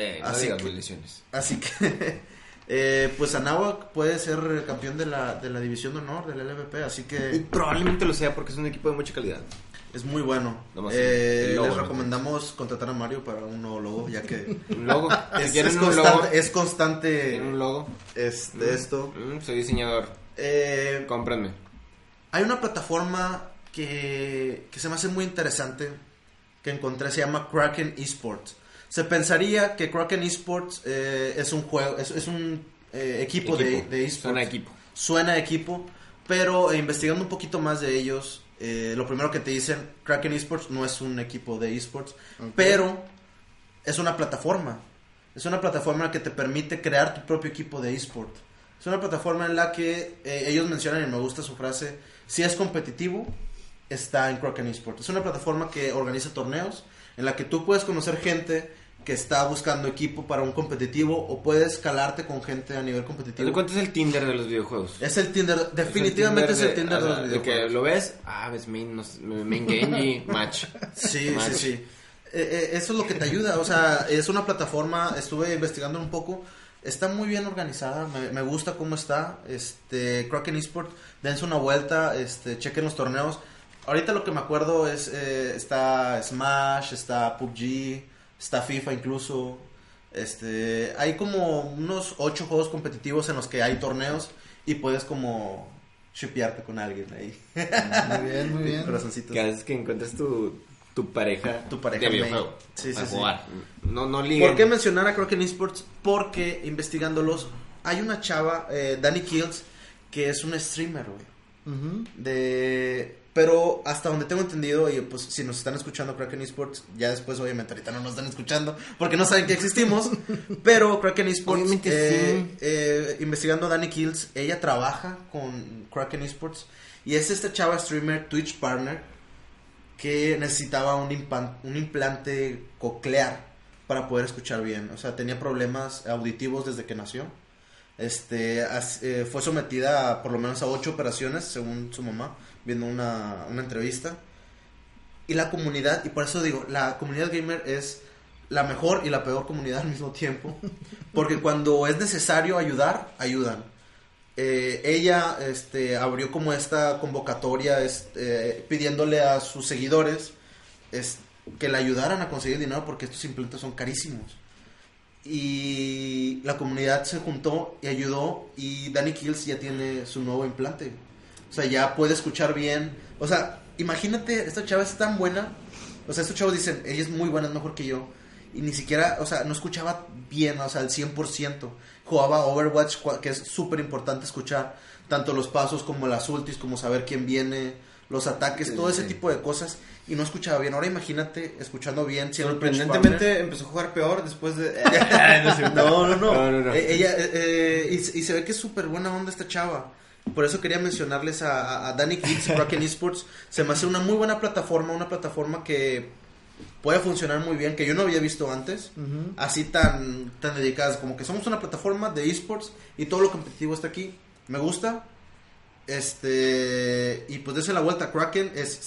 Eh, no Así digas que- maldiciones. Así que eh, pues Anáhuac puede ser campeón de la, de la división de honor de la LVP, así Y que probablemente lo sea porque es un equipo de mucha calidad. es muy bueno. Eh, logo, les ¿no? recomendamos contratar a Mario para un nuevo logo, ya que Un logo. es, si quieren es un constante, logo, es constante quieren un logo. este, esto. Mm, soy diseñador. Eh, Cómprenme. Hay una plataforma que, que se me hace muy interesante que encontré, se llama Kraken Esports. Se pensaría que Kraken Esports eh, es un juego, es, es un eh, equipo, de, de esports. Suena equipo. Suena equipo, pero eh, investigando un poquito más de ellos, eh, lo primero que te dicen, Kraken Esports no es un equipo de esports, pero es una plataforma. Es una plataforma que te permite crear tu propio equipo de esport. Es una plataforma en la que eh, ellos mencionan, y me gusta su frase, si es competitivo, está en Kraken Esports. Es una plataforma que organiza torneos, en la que tú puedes conocer gente que está buscando equipo para un competitivo o puedes escalarte con gente a nivel ¿Te competitivo. cuánto es el Tinder de los videojuos? Es el Tinder, definitivamente es el Tinder de, o sea, los de que videojuegos. lo ves, ah, ves main, no sé, main Genji, match. Sí, Match. sí, sí. Eh, eh, eso es lo que te ayuda. O sea, es una plataforma, estuve investigando un poco. Está muy bien organizada, me, me gusta cómo está. Este, Kraken Esport, dense una vuelta, este, chequen los torneos. Ahorita lo que me acuerdo es, eh, está Smash, está PUBG, está FIFA incluso. Este, hay como unos ocho juegos competitivos en los que hay torneos y puedes como shipearte con alguien ahí. Muy bien, muy bien. Corazoncitos. Que haces que encuentres tu, tu pareja, Tu pareja de videojuego. Sí, sí, sí. jugar. No, no liguen. ¿Por qué mencionar a Kraken Esports? Porque investigándolos, hay una chava, eh, Dani Kills, que es una streamer, güey. De pero hasta donde tengo entendido, y pues si nos están escuchando Kraken Esports, ya después obviamente ahorita no nos están escuchando porque no saben que existimos, pero Kraken Esports, eh, sí. eh, investigando a Dani Kills, ella trabaja con Kraken Esports y es esta chava streamer Twitch partner que necesitaba un, impan- un implante coclear para poder escuchar bien. O sea, tenía problemas auditivos desde que nació. Este, as- eh, fue sometida a, por lo menos a ocho operaciones, según su mamá, viendo una, una entrevista. Y la comunidad, y por eso digo, la comunidad gamer es la mejor y la peor comunidad al mismo tiempo. Porque cuando es necesario ayudar, ayudan. Eh, ella este, abrió como esta convocatoria este, pidiéndole a sus seguidores es, que le ayudaran a conseguir dinero porque estos implantes son carísimos. Y la comunidad se juntó y ayudó y Danny Kills ya tiene su nuevo implante. O sea, ya puede escuchar bien. O sea, imagínate, esta chava es tan buena. O sea, estos chavos dicen, ella es muy buena, es mejor que yo. Y ni siquiera, o sea, no escuchaba bien, o sea, al 100%. Jugaba Overwatch, que es súper importante escuchar tanto los pasos como las ultis, como saber quién viene, los ataques, Sí, todo ese sí. tipo de cosas. Y no escuchaba bien. Ahora imagínate escuchando bien. Sorprendentemente empezó a jugar peor después de... No, no, no. No, no, no. Eh, ella, eh, eh, y, se- y se ve que es súper buena onda esta chava. Por eso quería mencionarles a, a, a Danny Kids Kraken Esports. Se me hace una muy buena plataforma, una plataforma que puede funcionar muy bien, que yo no había visto antes. Así tan, tan dedicadas, como que somos una plataforma de esports y todo lo competitivo está aquí. Me gusta. Este, y pues dése la vuelta. Kraken es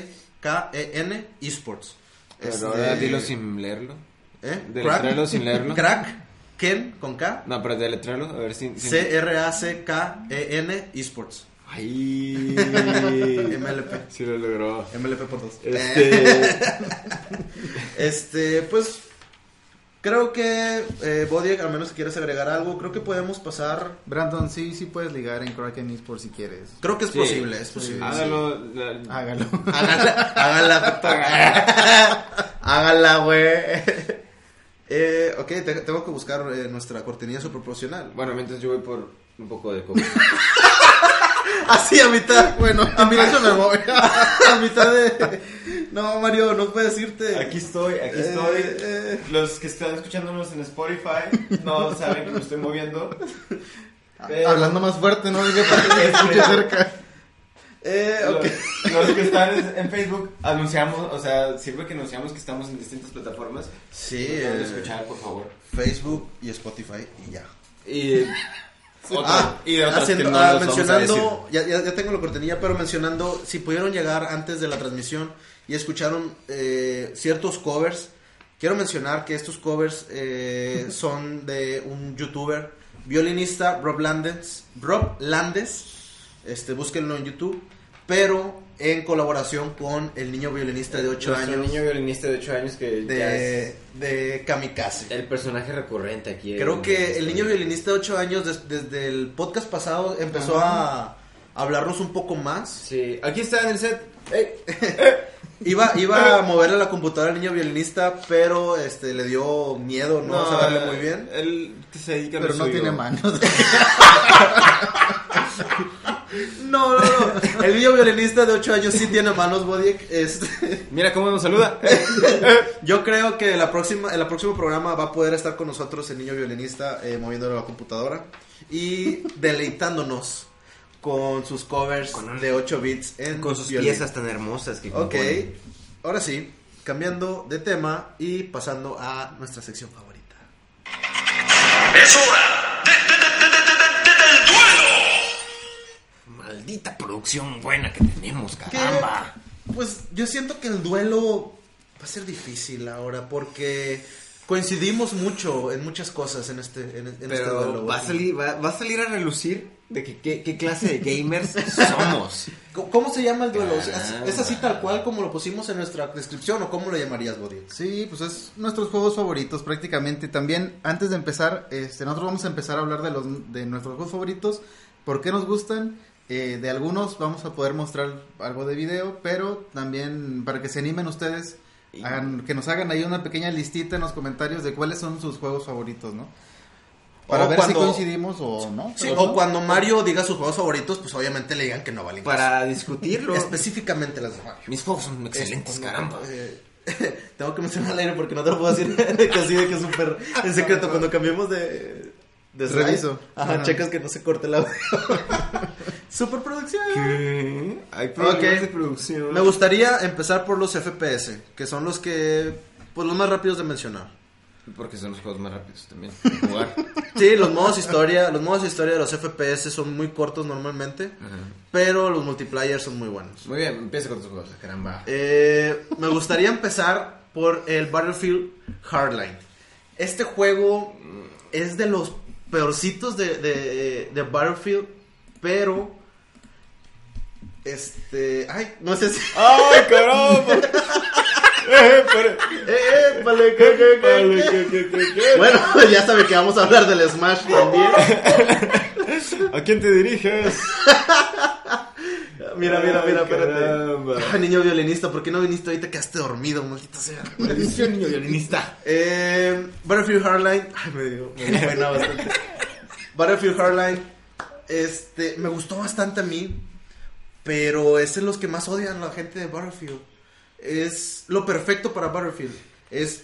C-R-A-C-K-E-N Esports. Pero Este, ahora dilo sin leerlo. ¿Eh? Deletrelo sin leerlo. Crack, Ken con K. No, pero deletrelo, a ver si... si- C-R-A-C-K-E-N Esports. Ay. MLP. Sí lo logró. MLP por dos. Este... Este, pues. Creo que, eh, Bodiek, al menos si quieres agregar algo, creo que podemos pasar. Brandon, sí, sí puedes ligar en Kraken Esports si quieres. Creo que es Sí. posible, es posible. Hágalo. la- Hágalo. sí. Hágala, hágala, hágala, güey. Eh, ok, te- tengo que buscar eh, nuestra cortinilla superproporcional. Bueno, mientras yo voy por un poco de coca. Así a mitad, bueno, a mitad me voy. a mitad de. No, Mario, no puedes irte. Aquí estoy, aquí Eh, estoy. eh. Los que están escuchándonos en Spotify no saben que me estoy moviendo. Pero- Hablando más fuerte, ¿no? Dije para que se escuche cerca. Eh, ok. Los, los que están en, Facebook anunciamos, o sea, sirve que anunciamos que estamos en distintas plataformas. Sí, Pueden eh, escuchar, por favor. Facebook y Spotify y ya. Y... Ah, y haciendo- no ah, los vamos a mencionando, ya, ya, ya tengo la cortinilla, pero mencionando, si pudieron llegar antes de la transmisión y escucharon eh, ciertos covers, quiero mencionar que estos covers eh, son de un youtuber, violinista, Rob Landes, Rob Landes, este, búsquenlo en YouTube, pero en colaboración con el niño violinista de 8 Nuestro años niño violinista de 8 años que ya de, es de Kamikaze. el personaje recurrente aquí. Creo que el niño violinista de 8 años, des- desde el podcast pasado, empezó a hablarnos un poco más. Sí, aquí está en el set. Ey. Iba, iba a moverle la computadora al niño violinista, pero este le dio miedo, no, saberle muy bien. Él se dedica Pero no suyo. tiene manos. No, no, no. El niño violinista de 8 años sí tiene manos, Bodiek. Este, Mira cómo nos saluda. yo creo que la próxima, en el próximo programa va a poder estar con nosotros el niño violinista eh, moviéndole la computadora y deleitándonos con sus covers Con- de 8 bits en Con sus violín. piezas tan hermosas que Ok, ahora sí, cambiando de tema y pasando a nuestra sección favorita. Maldita producción buena que tenemos, Que, caramba. pues yo siento que el duelo va a ser difícil ahora porque coincidimos mucho en muchas cosas en este, en, en este Pero duelo. va a, salir, va, va a salir a relucir de que, qué, qué clase de gamers somos. ¿Cómo- ¿Cómo se llama el duelo? ¿Es, Caramba. es así tal cual como lo pusimos en nuestra descripción o cómo lo llamarías, Body? Sí, pues es nuestros juegos favoritos prácticamente. También, antes de empezar, este, nosotros vamos a empezar a hablar de, los, de nuestros juegos favoritos, por qué nos gustan. Eh, de algunos vamos a poder mostrar algo de video, pero también para que se animen ustedes, hagan- que nos hagan ahí una pequeña listita en los comentarios de cuáles son sus juegos favoritos, ¿no? Para O ver cuando- si coincidimos o no. Sí, o no. cuando Mario diga sus juegos favoritos, pues obviamente le digan que no valen Para discutirlo. Específicamente las de Mario. Mis juegos son excelentes, Cuando- caramba. eh, tengo que mencionar al aire porque no te lo puedo decir de que así de que es súper en secreto. Cuando cambiemos de, Reviso. Ajá, Ajá. checas que no se corte audio. Superproducción. ¿Qué? Hay problemas de producción. Me gustaría empezar por los FPS, que son los que, pues los más rápidos de mencionar. Porque son los juegos más rápidos también. Jugar. Sí, los modos historia, los modos historia de los FPS son muy cortos normalmente, Ajá. pero los multiplayer son muy buenos. Muy bien, empieza con tus juegos, caramba. Eh, me gustaría empezar por el Battlefield Hardline. Este juego es de los peorcitos de, de, de Battlefield, pero este, ay, no sé si ¡Ay, caramba! eh, pero... Eh, eh. Bueno, ya sabe que vamos a hablar del Smash también. ¿A quién te diriges? Mira, mira, mira, espérate. Ah, niño violinista, ¿por qué no viniste ahorita? Quedaste dormido, maldita sea. Maldición, niño violinista. Eh, Battlefield Hardline. Ay, me dio, me pena bastante. Battlefield Hardline. Este, me gustó bastante a mí. Pero es de los que más odian la gente de Battlefield. Es lo perfecto para Battlefield. Es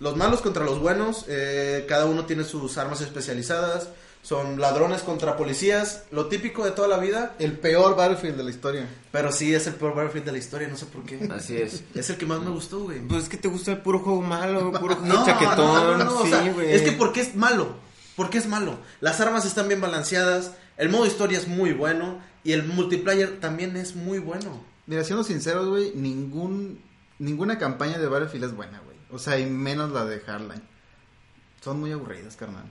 los malos contra los buenos. eh, cada uno tiene sus armas especializadas. Son ladrones contra policías. Lo típico de toda la vida. El peor Battlefield de la historia. Pero sí, es el peor Battlefield de la historia. No sé por qué. Así es. Es el que más me gustó, güey. Pues es que te gusta el puro juego malo, puro juego No, chaquetón. no, no, no, o sí, sea, güey. es que porque es malo. Porque es malo. Las armas están bien balanceadas. El modo historia es muy bueno. Y el multiplayer también es muy bueno. Mira, siendo sinceros, güey, ningún, ninguna campaña de Battlefield es buena, güey. O sea, y menos la de Hardline. Son muy aburridas, carnal.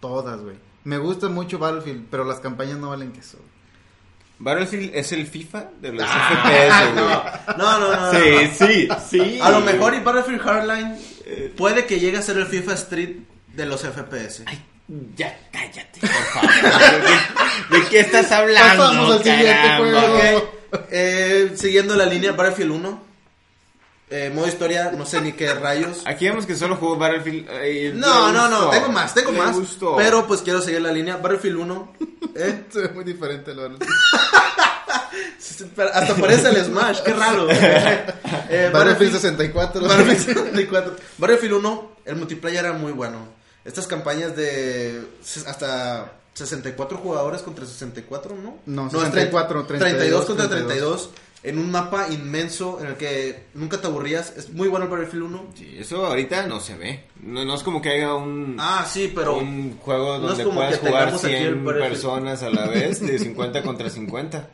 Todas, güey. Me gusta mucho Battlefield, pero las campañas no valen queso. Battlefield es el FIFA de los Ah, FPS, güey. No, no, no. no, Sí, no. sí, sí. A lo mejor y Battlefield Hardline puede que llegue a ser el FIFA Street de los FPS. Ay, ya, cállate, por favor. ¿De qué, de qué estás hablando? Pasamos al siguiente juego. Ok, eh, siguiendo la línea, Battlefield 1. Eh, modo historia, no sé ni qué rayos. Aquí vemos que solo jugó Battlefield. eh, No, no, no, tengo más, tengo Le más. gustó. Pero pues quiero seguir la línea. Battlefield 1. ¿eh? Se ve muy diferente el Battlefield. Hasta parece el Smash, qué raro. Eh, Battlefield 64. Battlefield 64. Battlefield 1, el multiplayer era muy bueno. Estas campañas de hasta 64 jugadores contra 64, ¿no? No, es 64, 32, 32 contra 32. 32. En un mapa inmenso en el que nunca te aburrías. Es muy bueno el Battlefield 1. Sí, eso ahorita no se ve. No, no es como que haya un, Ah, sí, pero un juego no es donde como puedas que jugar tengamos aquí el 100 Battlefield. personas a la vez de 50 contra 50.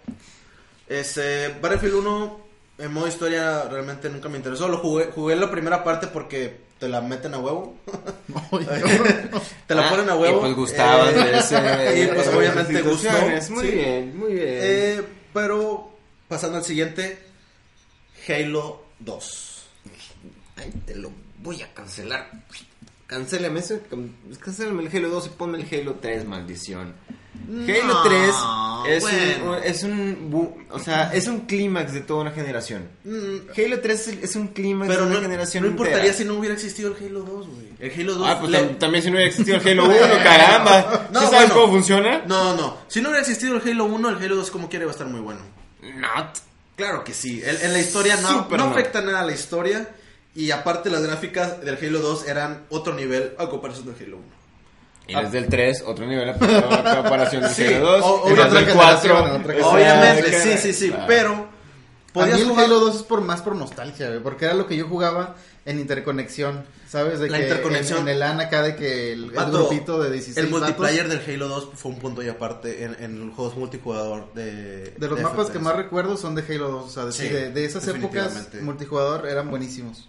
Este, Battlefield 1 en modo historia realmente nunca me interesó. Lo jugué, jugué la primera parte porque te la meten a huevo. te la Ah, ponen a huevo. Y pues gustabas Eh, de ese. y pues obviamente gustó. Muy Sí. bien, muy bien. Eh, pero pasando al siguiente, Halo 2. Ay, te lo voy a cancelar. Cancélame ese. Cancélame el Halo 2 y ponme el Halo 3, maldición. Halo No, 3 es, bueno. un, es un. O sea, es un clímax de toda una generación. Mm, Halo 3 es, un clímax de una no, generación. no importaría entera. si no hubiera existido el Halo 2, güey. El Halo 2. Ah, pues le- tam- también si no hubiera existido el Halo 1, caramba. No, ¿Sí sabes bueno. cómo funciona? No, no. Si no hubiera existido el Halo 1, el Halo 2 como quiera va a estar muy bueno. Not. Claro que sí. En, en la historia no, no afecta nada a la historia. Y aparte las gráficas del Halo 2 eran otro nivel a comparación del Halo 1. Y desde el 3, otro nivel de comparación del Sí, Halo 2. o- y otra desde el generación, 4. otra Exacto. Obviamente, sí, sí, sí. Claro. Pero A mí podías el jugar... Halo 2 es por más por nostalgia, güey, porque era lo que yo jugaba en interconexión, ¿sabes? De La que interconexión. En, en el LAN acá de que el, el Vato, grupito de 16 El multiplayer del Halo 2 fue un punto y aparte en, en los juegos multijugador de... de los de mapas FPS. que más recuerdo son de Halo 2, o sea, de, Sí, de, de esas épocas multijugador eran buenísimos.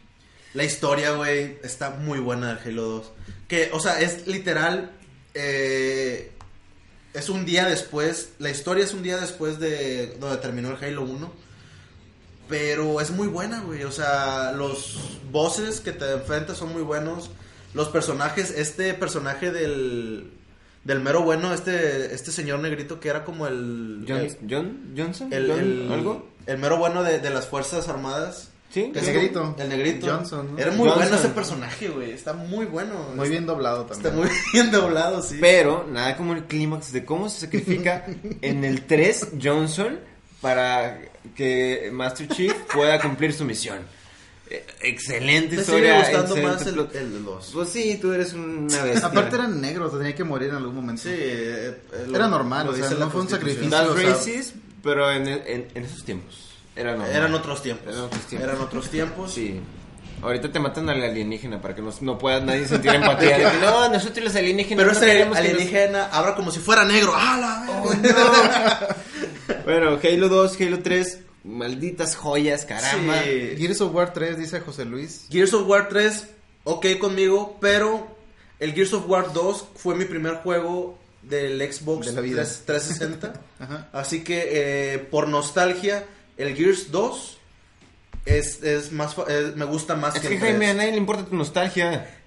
La historia, güey, está muy buena del Halo 2. Que, o sea, es literal. eh, es un día después. La historia es un día después de donde terminó el Halo 1. Pero es muy buena, güey. O sea, los bosses que te enfrentas son muy buenos. Los personajes, este personaje del. Del mero bueno, este, este señor negrito que era como el. John, el- John Johnson? el, John el- ¿Algo? el mero bueno de, de las Fuerzas Armadas. Sí, El negrito. El negrito. Johnson, ¿no? Era muy Johnson. bueno ese personaje, güey. Está muy bueno. Muy bien doblado Está también. muy bien doblado, sí. Pero nada como el clímax de cómo se sacrifica en el 3 Johnson para que Master Chief pueda cumplir su misión. Eh, Excelente Te historia. sigue gustando excelente más el, plot. el 2. Pues sí, tú eres una bestia. Aparte era negro, tenía que morir en algún momento. Sí, eh, eh, lo- Era normal, lo o sea, dice no fue un Constitución. sacrificio. O sea- racist, pero en, en, en esos tiempos. Era normal. Eran otros tiempos. Eran otros tiempos. Eran otros tiempos. Sí. Ahorita te matan al alienígena para que no, no pueda nadie sentir empatía. de que, no, nosotros los alienígenas Pero no ese queremos que nos-". alienígena habla como si fuera negro. ¡Ah, la verga! Bueno, Halo 2, Halo 3, malditas joyas, caramba. Sí. Gears of War 3, dice José Luis. Gears of War 3, ok conmigo, pero el Gears of War 2 fue mi primer juego del Xbox De la vida. 3- 360. Ajá. Así que eh, por nostalgia, el Gears 2 es, es más es- me gusta más Es que que el Jaime, a 3. nadie le importa tu nostalgia.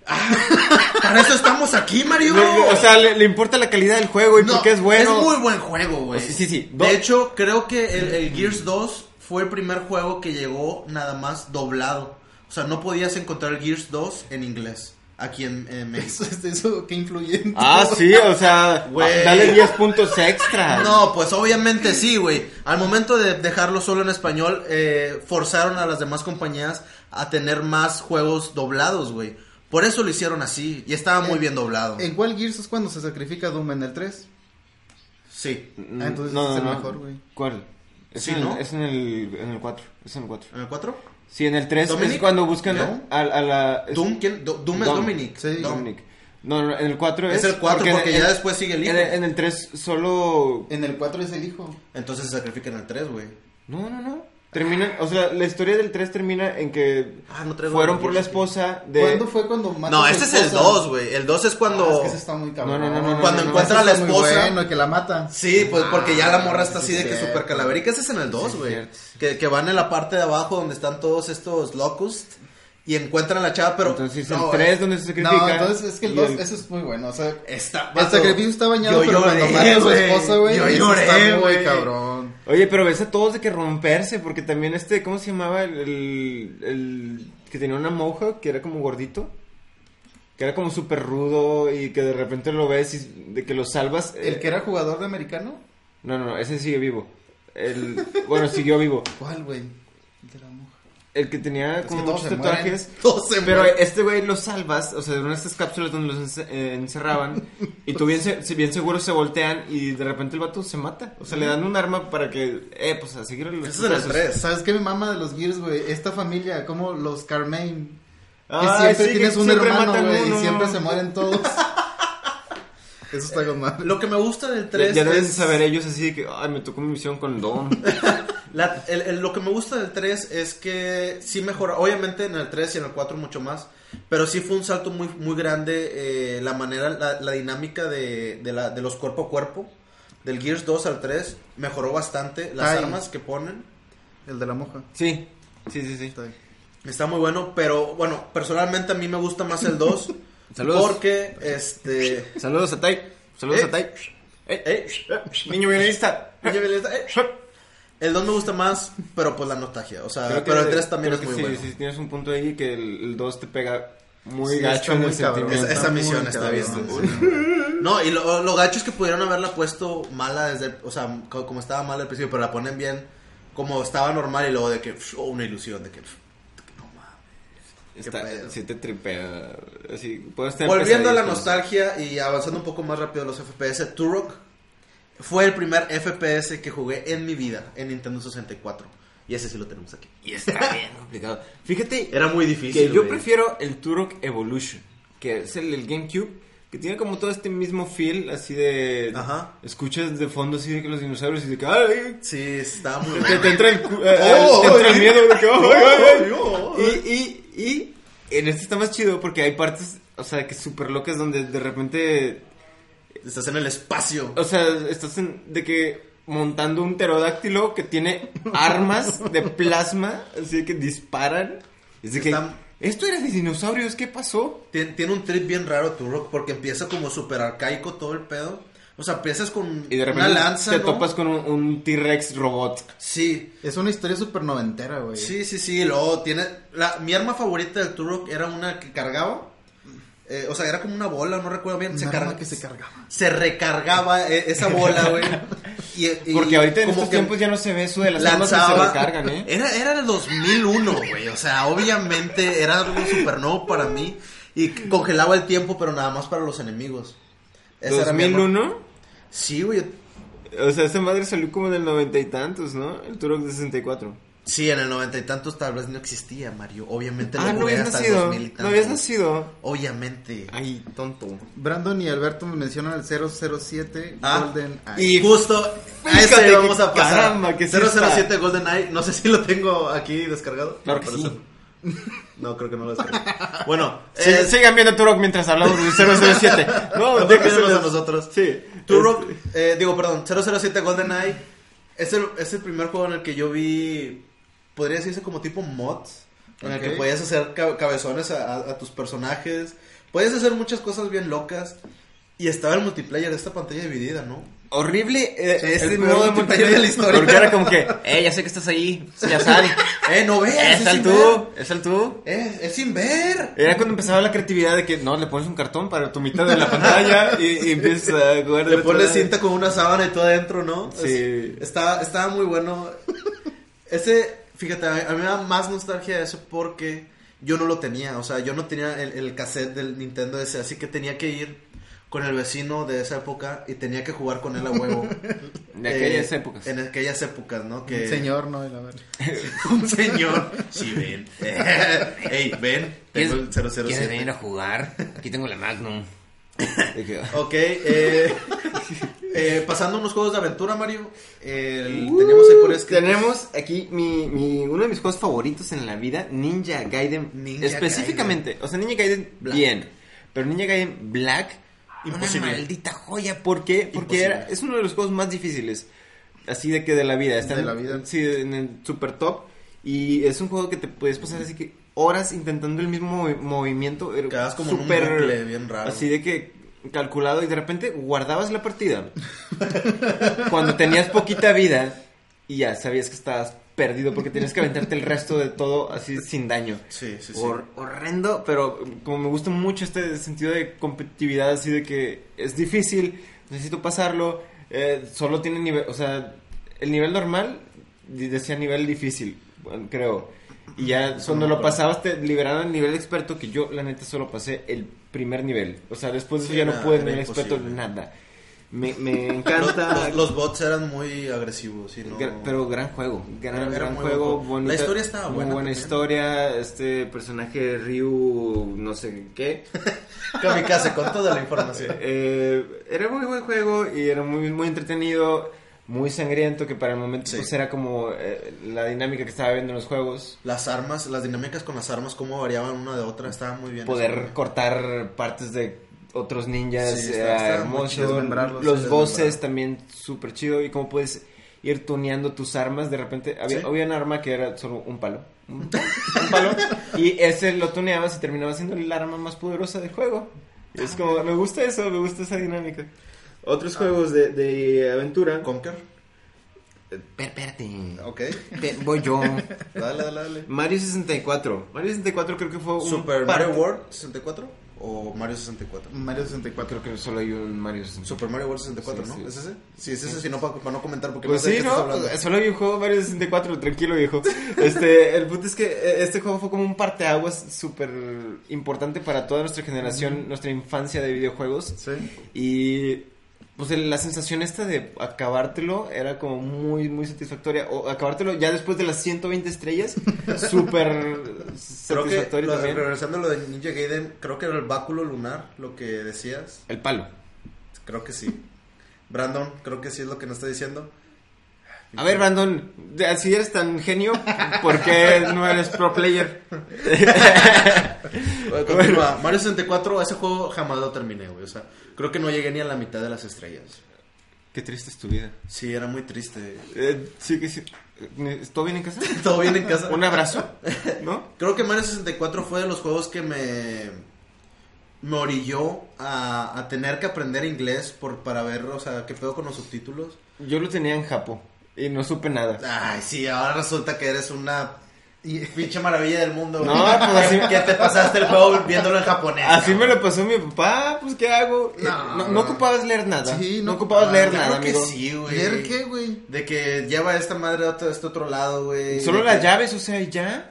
Para eso estamos aquí, Mario. O sea, le, le importa la calidad del juego y No, porque es bueno. Es muy buen juego, güey. Sí, sí, sí. De hecho, creo que el, el Gears 2 fue el primer juego que llegó nada más doblado. O sea, no podías encontrar el Gears 2 en inglés aquí en, en México. Eso, eso qué influyente. Ah, sí, o sea, Güey. dale 10 puntos extra. No, pues obviamente sí, güey. Al momento de dejarlo solo en español, eh, forzaron a las demás compañías a tener más juegos doblados, güey. Por eso lo hicieron así y estaba muy bien doblado. ¿En cuál Gears es cuando se sacrifica Doom? ¿En el 3? Sí. Ah, entonces es el mejor, güey. ¿Cuál? Es, Sí, en, el- ¿no? es en el, en el 4. Es en el 4. ¿En el 4? Sí, en el 3 es ¿Dominic? cuando buscan ¿No? a, a la... es- ¿Doom? ¿Quién? Do- Doom es Dom. Dominic. Sí. Dominic. No, no, en el 4 es... Es el 4 porque, en- ya en- después sigue el hijo. En el, en el 3 solo... En el 4 es el hijo. Entonces se sacrifica en el 3, güey. No, no, no. Termina, o sea, la historia del 3 termina en que Ah, no traigo fueron el por la esposa de... ¿Cuándo fue cuando mató No, este es el esposa? 2, güey. El 2 es cuando... Ah, es que ese está muy cabrón. No, no, no, no, Cuando no, no, encuentra a la esposa. bueno, que la mata. Sí, pues porque ya la morra Ah, está así sí, de que super calavérica. Ese es en el 2, Sí, güey. cierto. que, que van en la parte de abajo donde están todos estos locusts y encuentran a la chava, pero... Entonces no, el 3 donde se sacrifica... No, entonces es que el y 2, eso es muy bueno. O sea, Está, el sacrificio está bañado, Yo pero cuando lloré, mata a su esposa, güey, Yo lloré, güey. cabrón. Oye, pero ves a todos de que romperse, porque también este, ¿cómo se llamaba? El, el, el que tenía una mohawk, que era como gordito. Que era como súper rudo y que de repente lo ves y de que lo salvas. eh, ¿El que era jugador de americano? No, no, no, ese sigue vivo. El, bueno, siguió vivo. ¿Cuál, güey? El de la mujer. El que tenía que como todos muchos se mueren. tatuajes. Se Pero mueren. este güey lo salvas, o sea, de una de estas cápsulas donde los eh, encerraban. y tú bien, se- si bien seguro se voltean y de repente el vato se mata. O sea, le dan un arma para que, eh, pues a seguir los Ese es en el pasos. 3. ¿Sabes qué me mama de los Gears, güey? Esta familia, como los Carmain. Que Ay, siempre sí, que tienes un siempre hermano, güey, y siempre se mueren todos. Eso está con madre. Lo que me gusta del Ya, 3 ya deben es... saber ellos así de que, ay, me tocó mi misión con Dom. La- el- el- lo que me gusta del 3 es que sí mejora, obviamente en el 3 y en el 4 mucho más, pero sí fue un salto muy, muy grande eh, la manera, la, la dinámica de, de, la, de los cuerpo a cuerpo. Del Gears 2 al 3 mejoró bastante las Ay. armas que ponen. El de la moja. Sí, sí, sí, sí. Está. Está muy bueno, pero bueno, personalmente a mí me gusta más el 2. Saludos. Porque, este... Saludos a Tai. Saludos Eh. a Tai. Eh, eh, Niño violinista. El 2 me gusta más, pero pues la nostalgia. O sea, Creo pero el 3 también es muy sí, bueno. Sí, tienes un punto ahí que el 2 te pega muy Sí, gacho en muy el cabrón. sentimiento. Esa, misión está bien. sí. No, y lo, lo gacho es que pudieron haberla puesto mala desde, el- o sea, co- como estaba mal al principio, pero la ponen bien, como estaba normal y luego de que, oh, una ilusión de que, no mames. Está, sí te tripea. Así, puedes tener Volviendo a la nostalgia y avanzando un poco más rápido los FPS, Turok fue el primer FPS que jugué en mi vida en Nintendo 64. Y ese sí lo tenemos aquí. Y está bien complicado. Fíjate Era muy que difícil. yo güey. prefiero el Turok Evolution, que es el, el GameCube, que tiene como todo este mismo feel, así de... Ajá. Escuchas de fondo así de que los dinosaurios y de que... ¡Ay! Sí, está muy Te, bueno. te entra el, eh, Oh, te entra el oh, miedo de que... oh, oh. Y, y, y en este está más chido porque hay partes, o sea, que súper locas donde de repente Estás en el espacio. O sea, estás en, de que montando un pterodáctilo que tiene armas de plasma, así que disparan. Es de que, esto era de dinosaurios, ¿qué pasó? Tien- Tiene un trip bien raro Turok porque empieza como súper arcaico todo el pedo. O sea, empiezas con Y de una repente lanza, te ¿no? topas con un, un T-Rex robot. Sí, Es una historia súper noventera, güey. sí, sí, sí. Luego tiene... La, mi arma favorita del Turok era una que cargaba. Eh, o sea, era como una bola, no recuerdo bien. Se, Una carga- que se cargaba. se recargaba eh, esa bola, güey. Y- y Porque ahorita en como estos tiempos ya no se ve eso de las armas que se lanzaba. recargan, ¿eh? Era, era el 2001, güey. O sea, obviamente era algo súper nuevo para mí. Y congelaba el tiempo, pero nada más para los enemigos. Esa era mi arma. ¿2001? Sí, güey. O sea, esa madre salió como en el noventa y tantos, ¿no? El Turok de 64. Sí, en el noventa y tantos tal vez no existía, Mario. Obviamente lo Ah, no jugué habías hasta el nacido. 2000 y No habías nacido. Obviamente. Ay, tonto. Brandon y Alberto me mencionan el 007 Ah, Golden Eye. Y justo a ese que vamos a pasar. caramba, que sí 007 GoldenEye, no sé si lo tengo aquí descargado. Claro No, que sí. No, creo que no lo descargué. Bueno, Sí, eh, sigan viendo Turok mientras hablamos del 007. No, déjenselos quédenos a nosotros. Sí. Turok, eh, digo, perdón, 007 GoldenEye es el, es el primer juego en el que yo vi, podría decirse como tipo mods, en el Ok. que podías hacer ca- cabezones a, a- a tus personajes, podías hacer muchas cosas bien locas, y estaba el multiplayer de esta pantalla dividida, ¿no? Horrible eh, Sí, este el modo de multiplayer multiplayer de la historia. Porque era como que, eh, ya sé que estás ahí, ya sal. ¡Eh, no veas! es el sin tú, es el tú. ver. ¡Eh, es sin ver! Era cuando empezaba la creatividad de que, no, le pones un cartón para tu mitad de la pantalla y, y empiezas a jugar. Le pones cinta con una sábana y todo adentro, ¿no? Sí. Es- estaba, estaba muy bueno. Ese, fíjate, a mí me da más nostalgia eso porque yo no lo tenía. O sea, yo no tenía el, el cassette del Nintendo ese, así que tenía que ir con el vecino de esa época y tenía que jugar con él a huevo. De aquellas Eh, épocas. En aquellas épocas, ¿no? Que... Un señor, ¿no? La verdad. Un señor. Sí, ven. Ey, ven. Tengo el 007. a jugar? Aquí tengo la Magnum. Ok, eh, eh, pasando unos juegos de aventura, Mario. El- tenemos escrito. Tenemos aquí mi, mi- uno de mis juegos favoritos en la vida, Ninja Gaiden. Ninja específicamente, o sea, Ninja Gaiden Black. bien, pero Ninja Gaiden Black, Imposible. una maldita joya. ¿Por qué? Porque era, es uno de los juegos más difíciles, así de que de la vida. Está De en- la vida. Sí, en el super top. Y es un juego que te puedes pasar así que horas intentando el mismo movi- movimiento. Quedas como un bucle bien raro. Así de que calculado y de repente guardabas la partida. cuando tenías poquita vida y ya sabías que estabas perdido porque tenías que aventarte el resto de todo así sin daño. Sí, sí, sí. Hor- horrendo, pero como me gusta mucho este sentido de competitividad, así de que es difícil, necesito pasarlo, eh, solo tiene nivel, o sea, el nivel normal decía nivel difícil, bueno, creo. Y ya cuando lo pasabas te liberaron el nivel experto que yo la neta solo pasé el primer nivel. O sea, después de eso ya no pude nivel experto imposible. nada. Me, me encanta. los- los bots eran muy agresivos. sí, no- Pero gran juego, gran, Era- era gran muy juego, bonita- La historia estaba muy buena buena también. historia, este personaje Ryu, no sé qué. Kamikaze con toda la información. Eh, era muy buen juego y era muy, muy entretenido, muy sangriento, que para el momento Sí. pues era como eh, la dinámica que estaba viendo en los juegos. Las armas, las dinámicas con las armas, cómo variaban una de otra, estaba muy bien. Poder eso. cortar partes de otros ninjas, Sí, está- está hermoso. desmembrarlos, Los bosses desmembrar. también súper chido y cómo puedes ir tuneando tus armas. De repente había, Sí. había un arma que era solo un palo. Un, un palo. y ese lo tuneabas y terminaba siendo el arma más poderosa del juego. Es como, me gusta eso, me gusta esa dinámica. Otros juegos de, de aventura. Conker. Espérate. Ok. Pe- Voy yo. Dale, dale, dale. Mario 64. Mario 64 creo que fue un Super Mario World 64 o Mario 64. Mario 64. Creo que solo hay un Mario 64. Super Mario World 64, Sí, ¿no? sí. ¿Es ese? Sí, es ese, si no, para, para no comentar porque Pues no sé sí, qué estás ¿no? hablando. Solo hay un juego Mario 64, tranquilo viejo. Este, el punto es que eh, este juego fue como un parteaguas súper importante para toda nuestra generación, nuestra infancia de videojuegos. Sí. Y pues el- la sensación esta de acabártelo era como muy, muy satisfactoria. O acabártelo ya después de las 120 estrellas, súper Creo que, satisfactorio lo- también. regresando a lo de Ninja Gaiden, creo que era el báculo lunar, lo que decías. El palo. Creo que sí. Brandon, creo que sí es lo que nos está diciendo. A ver, Brandon, si eres tan genio, ¿por qué no eres pro player? Bueno, continúa. Mario 64, ese juego jamás lo terminé, güey. O sea, creo que no llegué ni a la mitad de las estrellas. Qué triste es tu vida. Sí, era muy triste. Eh, sí que sí. ¿Todo bien en casa? ¿Todo bien en casa? ¿Un abrazo? ¿No? Creo que Mario 64 fue de los juegos que me me orilló a, a tener que aprender inglés por, para ver, o sea, qué pedo con los subtítulos. Yo lo tenía en Japo y no supe nada. Ay, sí, ahora resulta que eres una pinche maravilla del mundo. No, güey. pues así- que te pasaste el juego viéndolo en japonés. Así me lo pasó mi papá, pues ¿qué hago? Eh, No, No, no, no. ocupabas leer nada. Sí, no, no ocupabas ocupaba- leer Claro nada, que amigo. sí, güey. ¿Leer qué, güey? De que lleva esta madre a este otro lado, güey. Solo De las que- llaves, o sea, y ya.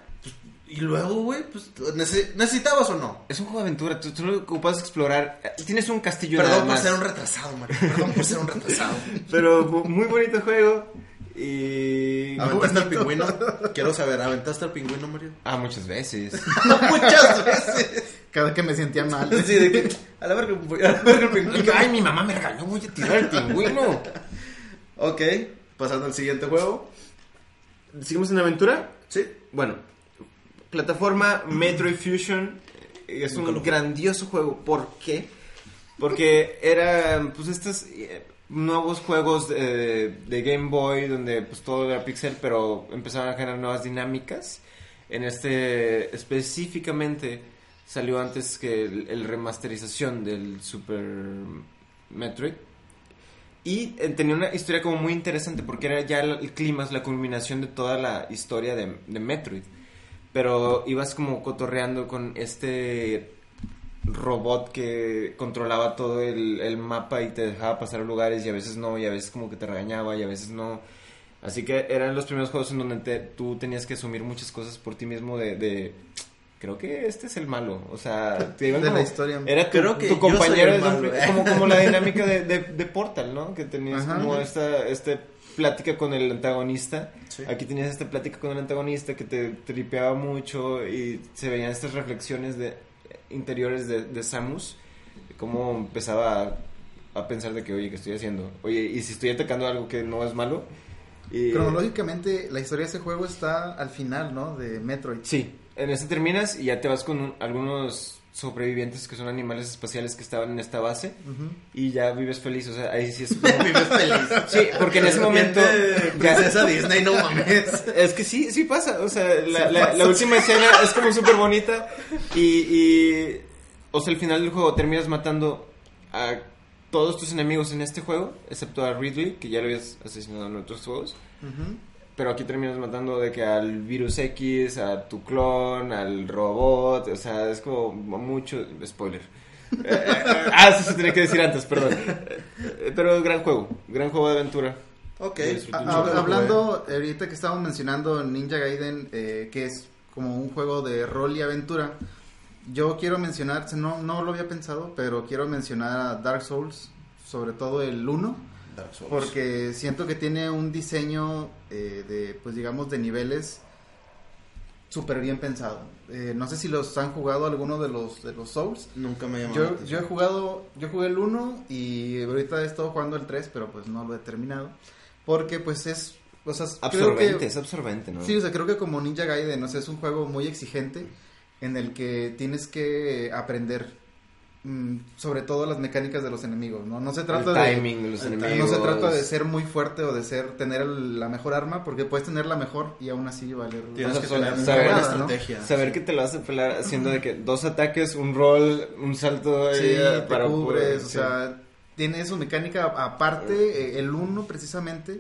Y luego, güey, pues, nece- ¿necesitabas o no? Es un juego de aventura, tú solo ocupas explorar. Eh, Tienes un castillo Perdón nada por más. ser un retrasado, Mario. Perdón por ser un retrasado. Pero muy bonito juego. Y. ¿Aventaste al pingüino? Quiero saber, ¿aventaste al pingüino, Mario? Ah, muchas veces. Muchas veces. Cada que me sentía mal. Sí, de que, a la verga, voy- a la verga el pingüino. Ay, mi mamá me regaló, voy a tirar el pingüino. Ok, pasando al siguiente juego. ¿Seguimos en aventura? Sí. Bueno, plataforma Metroid Fusion es Nunca un grandioso juego. ¿Por qué? Porque eran pues estos eh, nuevos juegos de, Game Boy donde pues todo era pixel, pero empezaron a generar nuevas dinámicas. En este específicamente salió antes que el, remasterización del Super Metroid. Y eh, tenía una historia como muy interesante porque era ya el, el clima, la culminación de toda la historia de, de Metroid. Pero ibas como cotorreando con este robot que controlaba todo el, el mapa y te dejaba pasar a lugares y a veces no, y a veces como que te regañaba y a veces no. Así que eran los primeros juegos en donde te- tú tenías que asumir muchas cosas por ti mismo de... de, Creo que este es el malo, o sea, te iban De la historia. Era tu, Creo que tu compañero malo, eh. como, como la dinámica de, de, de Portal, ¿no? Que tenías Ajá. como esta, este plática con el antagonista. Sí. Aquí tenías esta plática con el antagonista que te tripeaba mucho y se veían estas reflexiones de interiores de, de Samus. Cómo empezaba a, a pensar de que, oye, ¿qué estoy haciendo? Oye, ¿y si estoy atacando algo que no es malo? Y, Cronológicamente, la historia de ese juego está al final, ¿no? De Metroid. Sí, en este terminas y ya te vas con un- algunos sobrevivientes que son animales espaciales que estaban en esta base y ya vives feliz, o sea, ahí sí es como... Vives feliz. Sí, porque en ese momento... ya- Princesa Disney, no mames. Es que sí, sí pasa, o sea, la, la- la última escena es como súper bonita y, y... O sea, al final del juego terminas matando a todos tus enemigos en este juego, excepto a Ridley, que ya lo habías asesinado en otros juegos. Ujú. Pero aquí terminas matando de que al virus X, a tu clon, al robot, o sea, es como mucho spoiler. Eh, eh, ah, eso se tenía que decir antes, perdón. Eh, Pero gran juego, gran juego de aventura. Ok. Hab- hablando, ahorita que estábamos mencionando Ninja Gaiden, eh, que es como un juego de rol y aventura, yo quiero mencionar, no, no lo había pensado, pero quiero mencionar a Dark Souls, sobre todo el 1, Dark Souls. porque siento que tiene un diseño eh, de, pues digamos, de niveles súper bien pensado. Eh, no sé si los han jugado alguno de los, de los Souls. Nunca me llamó la Yo, atención. yo he jugado, yo jugué el 1 y ahorita he estado jugando el 3, pero pues no lo he terminado. Porque pues es, o sea, creo Absorbente, que, es absorbente, ¿no? sí, o sea, creo que como Ninja Gaiden, o sea, es un juego muy exigente en el que tienes que aprender sobre todo las mecánicas de los enemigos, ¿no? No se trata el de timing de los enemigos. no se trata de ser muy fuerte o de ser tener el- la mejor arma, porque puedes tener la mejor y aún así valer. Tienes que Saber- ¿no? estrategia. Saber que te lo vas a pelar haciendo de que dos ataques, un roll, un salto ahí, Sí, eh, te para cubres, poder- o sí. sea, tiene su mecánica aparte, eh, el uno precisamente,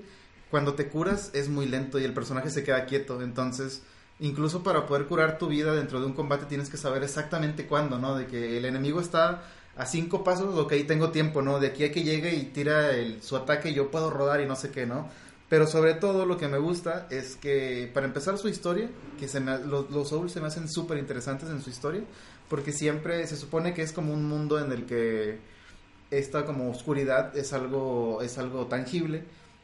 cuando te curas es muy lento y el personaje se queda quieto, entonces incluso para poder curar tu vida dentro de un combate tienes que saber exactamente cuándo, ¿no? De que el enemigo está a cinco pasos, ok, tengo tiempo, ¿no? De aquí a que llegue y tira su ataque yo puedo rodar y no sé qué, ¿no? Pero sobre todo lo que me gusta es que para empezar su historia, que se me, los, los Souls se me hacen súper interesantes en su historia, porque siempre se supone que es como un mundo en el que esta como oscuridad es algo es algo tangible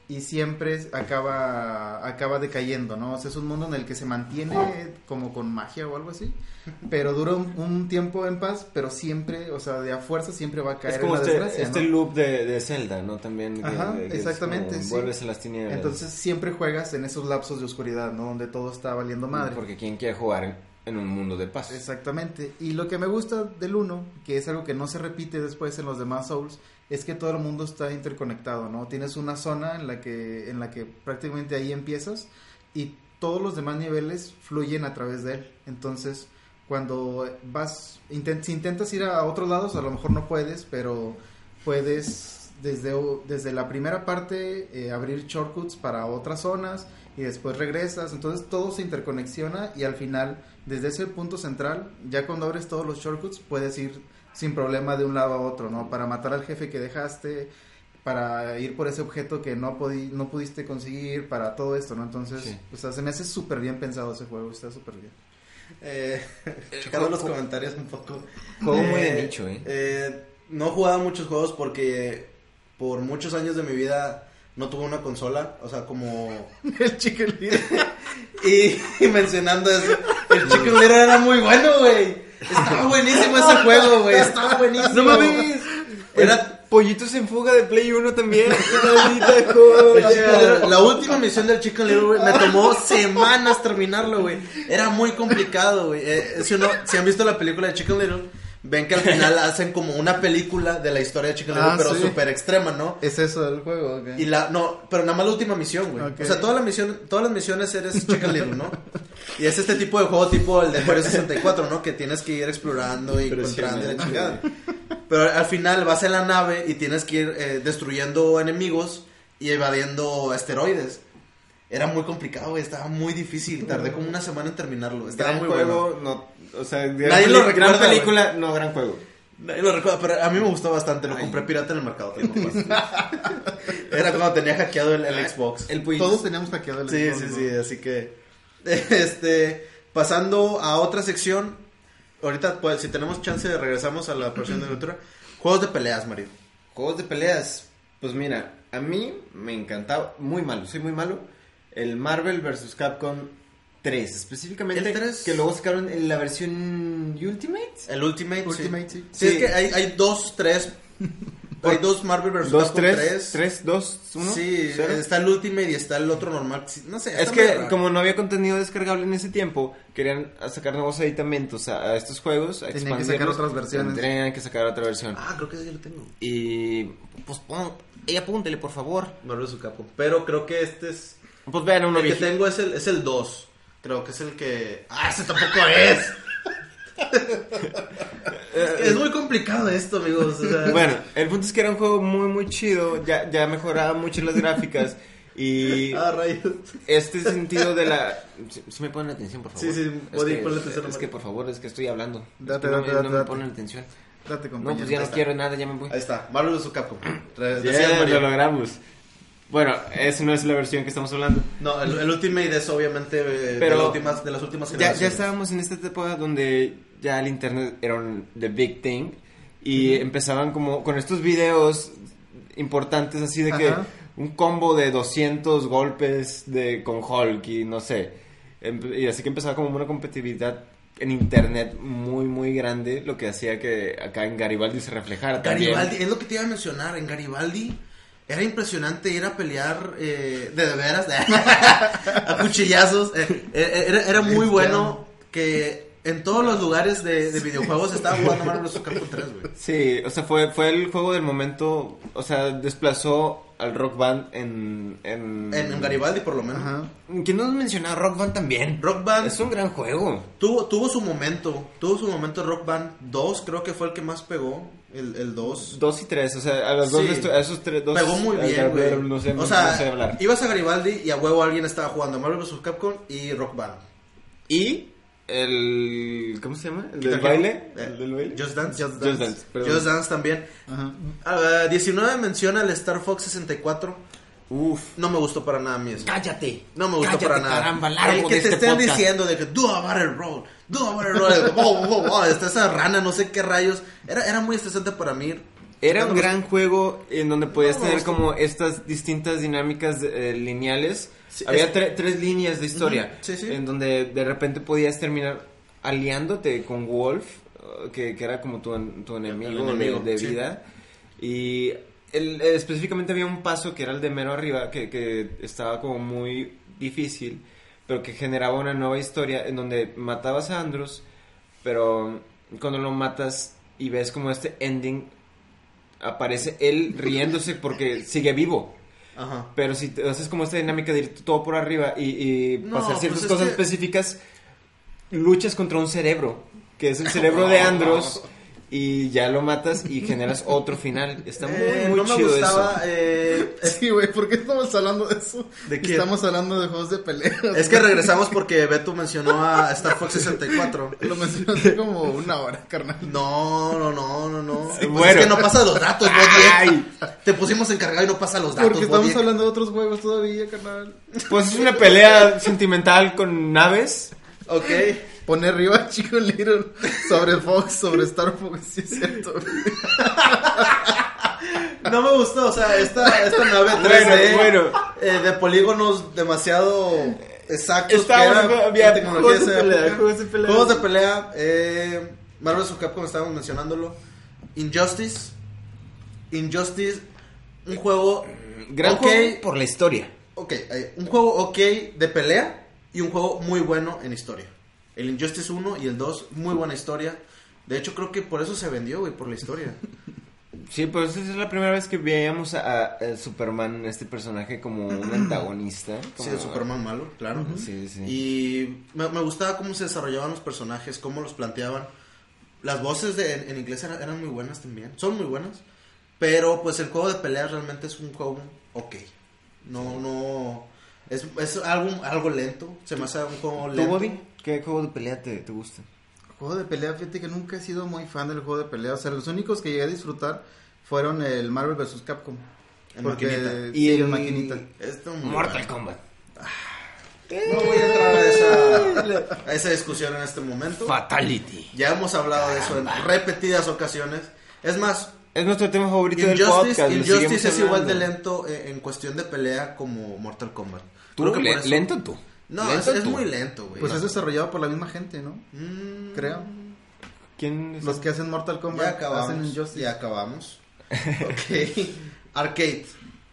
y siempre acaba acaba decayendo, ¿no? O sea, es un mundo en el que se mantiene como con magia o algo así, pero dura un, un tiempo en paz, pero siempre, o sea, de a fuerza siempre va a caer Es como en la este, desgracia, este ¿no? loop de, de Zelda, ¿no? También. Ajá, que exactamente, como sí. Vuelves a las tinieblas. Entonces siempre juegas en esos lapsos de oscuridad, ¿no? Donde todo está valiendo madre. Porque quien quiere jugar en, en un mundo de paz. Exactamente. Y lo que me gusta del 1, que es algo que no se repite después en los demás Souls, es que todo el mundo está interconectado, ¿no? Tienes una zona en la que en la que prácticamente ahí empiezas y todos los demás niveles fluyen a través de él. Entonces, cuando vas, intent- si intentas ir a otros lados, a lo mejor no puedes, pero puedes desde, desde la primera parte eh, abrir shortcuts para otras zonas y después regresas, entonces todo se interconexiona y al final, desde ese punto central, ya cuando abres todos los shortcuts, puedes ir sin problema de un lado a otro, ¿no? Para matar al jefe que dejaste, para ir por ese objeto que no, pudi- no pudiste conseguir, para todo esto, ¿no? Entonces, Sí. o sea, se me hace súper bien pensado ese juego, está súper bien. Eh, checando los comentarios un poco. Juego muy de Eh, nicho, ¿eh? eh, no he jugado muchos juegos porque por muchos años de mi vida no tuve una consola. O sea, como. El Chicken Little. Y, y mencionando eso, el Chicken Little era muy bueno, güey. Estaba buenísimo ese juego, güey. Estaba buenísimo. ¡No mames! Era. Pollitos en fuga de Play 1 también. Little- la última misión del Chicken Little, güey, me tomó semanas terminarlo, güey. Era muy complicado, güey. Eh, si, uno- si han visto la película de Chicken Little, ven que al final hacen como una película de la historia de Chicken Little, Ah, pero sí. súper extrema, ¿no? ¿Es eso el juego? ok? Y la, no, pero nada más la última misión, güey. O sea, toda la misión, todas las misiones eres Chicken Little, ¿no? Y es este tipo de juego tipo el de Mario 64, ¿no? Que tienes que ir explorando y encontrando y la chingada. Pero al final vas en la nave y tienes que ir eh, destruyendo enemigos y evadiendo asteroides. Era muy complicado, güey. Estaba muy difícil. Tardé como una semana en terminarlo. Estaba Gran muy bueno. juego, no, o sea, gran, Nadie lo peli- gran recuerda, película, no gran juego. Nadie lo recuerda, pero a mí me gustó bastante. Lo compré pirata en el mercado. pues. Era cuando tenía hackeado el, el Xbox. El. Todos teníamos hackeado el Sí, Xbox, sí, ¿no? sí, así que este pasando a otra sección, ahorita pues si tenemos chance regresamos a la porción de aventura. Juegos de peleas, Mario. Juegos de peleas. Pues mira, a mí me encantaba, muy malo, soy muy malo, el Marvel vs. Capcom 3, específicamente ¿El 3? que luego sacaron en la versión Ultimate. El Ultimate, sí. Ultimate, sí. Sí, es Sí. que hay, hay dos, tres. hay dos Marvel vs. 2, Capcom 3, 3. 3, 2, 1. Sí, está el Ultimate y está el otro normal. No sé, Es que como no había contenido descargable en ese tiempo, querían sacar nuevos aditamentos a, a estos juegos. a Tenían que sacar otras versiones. Tenían que sacar otra versión. Ah, creo que sí lo tengo. Y pues pon, ella apúntele, por favor. Marvel vs. Capcom. Pero creo que este es Pues vean uno el que tengo es el es el 2. Creo que es el que Ah, ese tampoco es. es muy complicado esto, amigos. o sea. Bueno, el punto es que era un juego muy, muy chido. Ya, ya mejoraba mucho las gráficas. Y Ah, rayos. este sentido de la. Si, si me ponen atención, por favor. Sí, sí, es que, ponle atención, es que por favor, es que estoy hablando. Date, Es que no, date, me- date, no me date. ponen atención. Date, No, compañero. pues ya no está. quiero nada, ya me voy. Ahí está, Marvel Ya, decías, Mario. lo logramos. Bueno, esa no es la versión que estamos hablando. No, el, el Ultimate es obviamente eh, de, Pero- las últimas, de las últimas Ya, generaciones. ya estábamos en esta época donde ya el internet era un the big thing y empezaban como con estos videos importantes así de que un combo de 200 golpes de con Hulk y no sé. Em- Y así que empezaba como una competitividad en internet muy muy grande, lo que hacía que acá en Garibaldi se reflejara también. Garibaldi, es lo que te iba a mencionar. En Garibaldi era impresionante ir a pelear eh, de de veras, a cuchillazos. Eh, eh, era, era muy bueno que en todos los lugares de, de videojuegos estaba jugando Marvel vs. Capcom 3, güey. Sí, o sea, fue, fue el juego del momento, o sea, desplazó al Rock Band en... En, En, en Garibaldi, por lo menos. Ajá. ¿Quién no has mencionado Rock Band también? Rock Band Es un gran juego. tuvo, tuvo su momento. Tuvo su momento Rock Band 2, creo que fue el que más pegó. El, el 2. Dos y tres, o sea, a los dos, Sí. esto- a esos tres, dos... Pegó muy bien, güey. No sé, o no- sea, no sé hablar. ibas a Garibaldi y a huevo alguien estaba jugando Marvel vs. Capcom y Rock Band. Y el... ¿Cómo se llama? ¿El del Guitar baile? Hero. ¿El del baile? Just Dance. Just Just Dance. Just Dance también. Ajá. Ah, 19 menciona el Star Fox 64. Uf. No me gustó para nada a mí eso. Cállate. No me gustó Cállate, para nada. caramba, largo el que de te este estén podcast. diciendo de que do a battle roll, do a battle roll, wow, wow, wow, está esa rana, no sé qué rayos. Era, era muy estresante para mí. Era un gran juego en donde podías No, tener como estas distintas dinámicas eh, lineales. Sí, Había es- tre- tres líneas de historia. Ujú, sí, sí. En donde de repente podías terminar aliándote con Wolf, eh, que, que era como tu, tu enemigo, de- enemigo, de, sí. vida. Y el- eh, específicamente había un paso que era el de mero arriba, que, que estaba como muy difícil, pero que generaba una nueva historia en donde matabas a Andrews, pero cuando lo matas y ves como este ending, aparece él riéndose porque sigue vivo. Ajá. Pero si te haces como esta dinámica de ir todo por arriba y, y No, pasar pues ciertas cosas que- específicas, luchas contra un cerebro, que es el cerebro de Andros, y ya lo matas y generas otro final. Está muy, Eh, muy no me chido gustaba. eso. eh, Sí, güey, ¿por qué estamos hablando de eso? ¿De qué? Estamos hablando de juegos de pelea. es que regresamos porque Beto mencionó a Star Fox 64. Lo mencionaste como una hora, carnal. No, no, no, no, no. Pues bueno. Es que no pasa los datos, Ay. Te pusimos encargado y no pasa los datos, Porque estamos Bodiek. hablando de otros juegos todavía, carnal. Pues es una pelea sentimental con naves. Ok. Poner arriba Chico Little sobre Fox, sobre Star Fox, sí es cierto. No me gustó, o sea, esta, esta nave 3D Bueno, bueno. eh, de polígonos demasiado exactos Estábamos- que era había tecnología juegos de pelea, época. juegos de pelea. Juegos de pelea, eh, Marvel vs. Capcom estábamos mencionándolo. Injustice. Injustice, un juego Gran juego por la historia. ok, eh, un juego ok de pelea y un juego muy bueno en historia. El Injustice 1 y el 2, muy buena historia. De hecho, creo que por eso se vendió, güey, por la historia. Sí, pues esa es la primera vez que veíamos a, a Superman, este personaje, como un antagonista. Sí, el Superman malo, claro. Sí, sí. Y me, me gustaba cómo se desarrollaban los personajes, cómo los planteaban. Las voces de, en, en inglés eran, eran muy buenas también, son muy buenas. Pero pues el juego de peleas realmente es un juego ok. No, no. Es, es algo, algo lento. Se me hace un juego ¿Tú, lento. Bobby? ¿Qué juego de pelea te, te gusta? Juego de pelea, fíjate que nunca he sido muy fan del juego de pelea. O sea, los únicos que llegué a disfrutar fueron el Marvel vs. Capcom. Porque- maquinita. Sí, el- en maquinita. Esto muy Mortal bueno. Kombat. No voy a entrar a esa, a esa discusión en este momento. Fatality. Ya hemos hablado de eso en repetidas ocasiones. Es más, Es nuestro tema favorito del Injustice, podcast. lo Injustice es igual de lento eh, en cuestión de pelea como Mortal Kombat. ¿Tú? Creo que Le- por eso- ¿Lento tú? No, ¿Lento es, muy lento, güey. Pues No. es desarrollado por la misma gente, ¿no? Mm, Creo. ¿Quién es? Los que hacen Mortal Kombat Ya hacen acabamos. Injustice. Ya acabamos. ok. Arcade.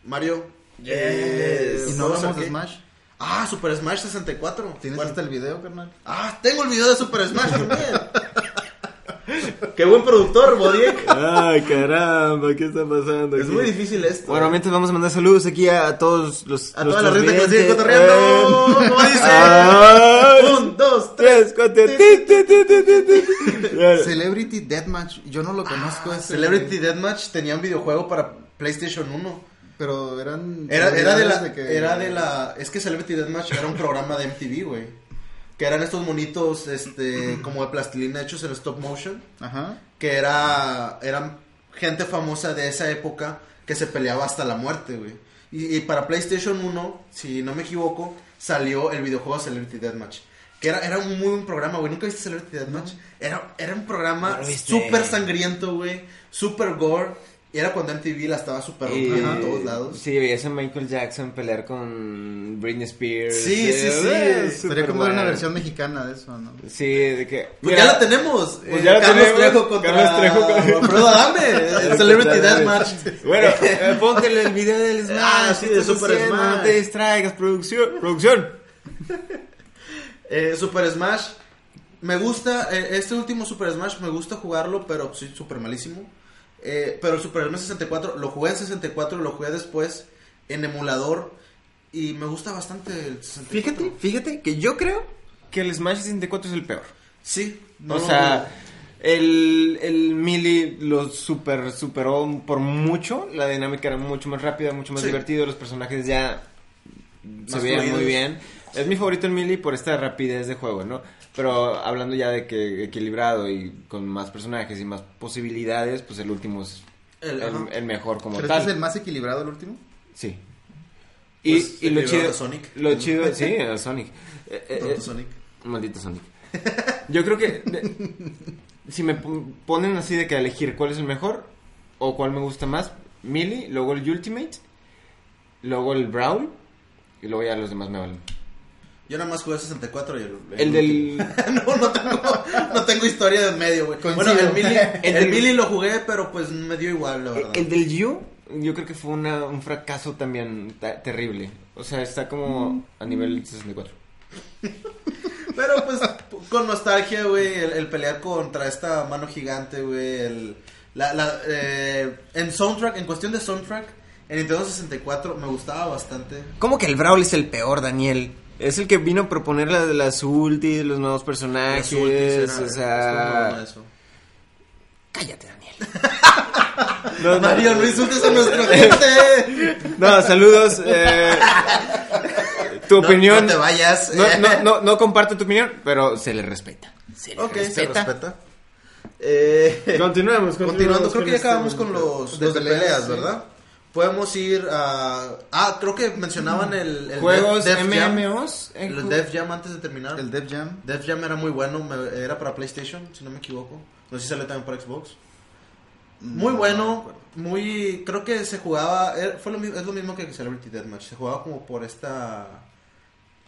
Mario. Y Eh, no hablamos de arcade. Smash. Ah, Super Smash 64. ¿Tienes Bueno, hasta el video, carnal? Ah, tengo el video de Super Smash también. Qué buen productor, Bodiek. Ay, caramba, ¿qué está pasando? Es aquí? muy difícil esto. Bueno, mientras vamos a mandar saludos aquí a todos los. a los toda la gente que nos sigue cotorreando. Eh, ¿Cómo dice? Ay. Un, dos, tres. Cuatro. Celebrity Deathmatch. Yo no lo conozco ese. Celebrity Deathmatch tenía un videojuego para PlayStation 1. Pero eran. Era, era de la, celebridades que- era de la, es que Celebrity Deathmatch era un programa de MTV, güey. Que eran estos monitos, este, como de plastilina hechos en stop motion. Ajá. Que era, eran gente famosa de esa época que se peleaba hasta la muerte, güey. Y, y para PlayStation 1, si no me equivoco, salió el videojuego Celebrity Deathmatch. Que era, era un muy buen programa, güey. ¿Nunca viste Celebrity Deathmatch? Era, era un programa súper sangriento, güey. Súper gore. Y era cuando MTV la estaba súper rompiendo en Y- todos lados. Sí, veías a Michael Jackson pelear con Britney Spears. Sí, sí, sí. Eh, Sería como una bueno. versión mexicana de eso, ¿no? Sí, de que. Pues mira, ya la tenemos. Pues Eh, ya la Carlos tenemos. Trejo contra Carlos Trejo con- Alfredo Adame. el Celebrity Deathmatch. Bueno, eh, póntele el video del Smash. Ah, sí, ¿qué de Super? Smash. No te distraigas, producción. Producción. Eh, Super Smash. Me gusta, eh, este último Super Smash me gusta jugarlo, pero soy súper malísimo. Eh, pero el Super Smash 64 lo jugué en 64, lo jugué después en emulador y me gusta bastante el 64. Fíjate, fíjate que yo creo que el Smash 64 es el peor. Sí. o no- sea, el, el Melee lo super, superó por mucho. La dinámica era mucho más rápida, mucho más Sí. divertido. Los personajes ya se Más veían fluidos. muy bien. Es mi favorito el Melee por esta rapidez de juego, ¿no? Pero hablando ya de que equilibrado y con más personajes y más posibilidades, pues el último es El- el, ajá. el mejor como ¿Crees tal. que es el más equilibrado el último? Sí. Y, Pues, y lo el chido, Sonic. lo chido, sí, el Sonic. Eh, eh, Sonic. Maldito Sonic. Yo creo que de- si me pon- ponen así de que elegir cuál es el mejor o cuál me gusta más, Melee, luego el Ultimate, luego el Brawl y luego ya los demás me valen. Yo nada más jugué el 64 y el... El del no, no tengo, no tengo historia de en medio, güey. Bueno, el Melee, El el, lo jugué, pero pues me dio igual, la verdad. el del You, yo creo que fue una- un fracaso también ta- terrible. O sea, está como a nivel 64. Pero pues con nostalgia, güey, el, el pelear contra esta mano gigante, güey, el... La, la, eh, en soundtrack, en cuestión de soundtrack, en Nintendo 64 me gustaba bastante. ¿Cómo que el Brawl es el peor, Daniel? Es el que vino a proponer la de las ultis, los nuevos personajes, Las ultis era- o sea... eso. Cállate, Daniel. No, Mario, no insultes a nuestra gente. No, saludos. eh, tu No- opinión. No te vayas. No, no, no, no comparto tu opinión, pero se le respeta. Se le Ok, se respeta. respeta. Eh, Continuemos, Continuando, creo que ya este acabamos con los, De los de peleas, peleas, sí. Podemos ir a... Ah, creo que mencionaban el... el Juegos Def- Def Jam. MMOs. eh, El Def Jam antes de terminar. El Def Jam. Def Jam era muy bueno, me- era para PlayStation, si no me equivoco. No sé si sale también para Xbox. Muy No, bueno, no muy... Creo que se jugaba... era- fue lo, es lo mismo que Celebrity Deathmatch. Se jugaba como por esta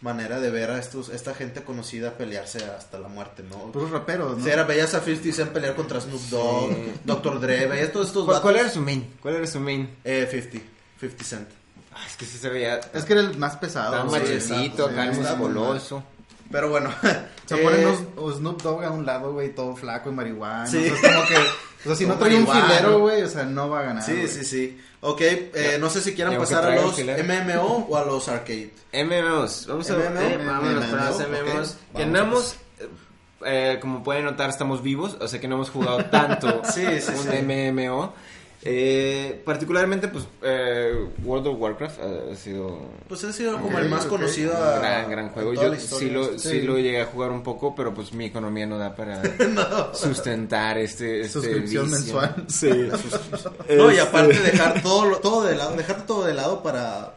manera de ver a estos, esta gente conocida pelearse hasta la muerte, ¿no? Puros raperos, ¿no? Sea, era, veías a 50 Cent pelear contra Snoop Dogg, Dr. Dre, veías todos estos ¿Cuál, cuál era su main? ¿Cuál era su main? Eh, 50, 50 Cent. Ah, es que sí se veía. Es que era el más pesado. Estaba güey, machecito, acá sí, mal. musculoso. Pero bueno. Se eh, ponen los, Snoop Dogg a un lado, güey, todo flaco y marihuana. Sí. O sea, es como que, o sea, si no trae un filero, güey, o sea, no va a ganar. Sí, güey. sí, sí. Ok, eh, no sé si quieran pasar a los. MMO o a los arcade. MMOs. Vamos a ver. MMO, eh, vámonos MMO, para los. MMOs. Vamos, andamos. eh, como pueden notar, estamos vivos. O sea que no hemos jugado tanto Sí, sí, un sí. MMO. Eh, particularmente, pues, eh, World of Warcraft ha sido Pues ha sido como Ok, el más conocido. a- gran, gran juego. Yo sí lo, sí. Sí. lo llegué a jugar un poco, pero pues mi economía no da para sustentar este, este Suscripción vicio. mensual. Sí. No, y Este- aparte dejar todo, lo- todo de lado, dejar todo de lado para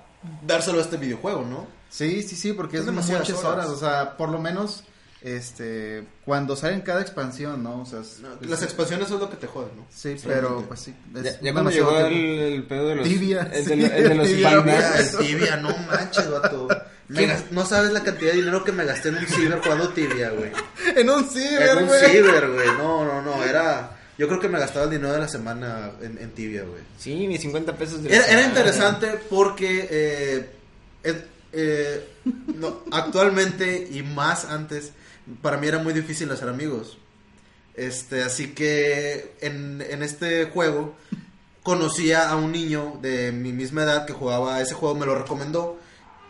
dárselo a este videojuego, ¿no? Sí, sí, sí, porque es demasiadas muchas horas. horas. O sea, por lo menos, este, cuando salen cada expansión, ¿no? O sea, es- Las expansiones es lo que te joden, ¿no? Sí, pero pues sí. es Ya, ya cuando llegó el, el pedo de los... Tibia, El de, sí, lo- el de los tibia, pandas. Tibia, tibia, no manches, vato. Me no sabes la cantidad de dinero que me gasté en un ciber jugando tibia, güey. En un En ciber, un güey. ciber, güey. No, no, no. Era. Yo creo que me gastaba el dinero de la semana en, en tibia, güey. Sí, mis 50 pesos de la Era, era interesante porque eh, eh, no, actualmente y más antes, para mí era muy difícil hacer amigos. Este, así que en, en este juego conocía a un niño de mi misma edad que jugaba ese juego, me lo recomendó.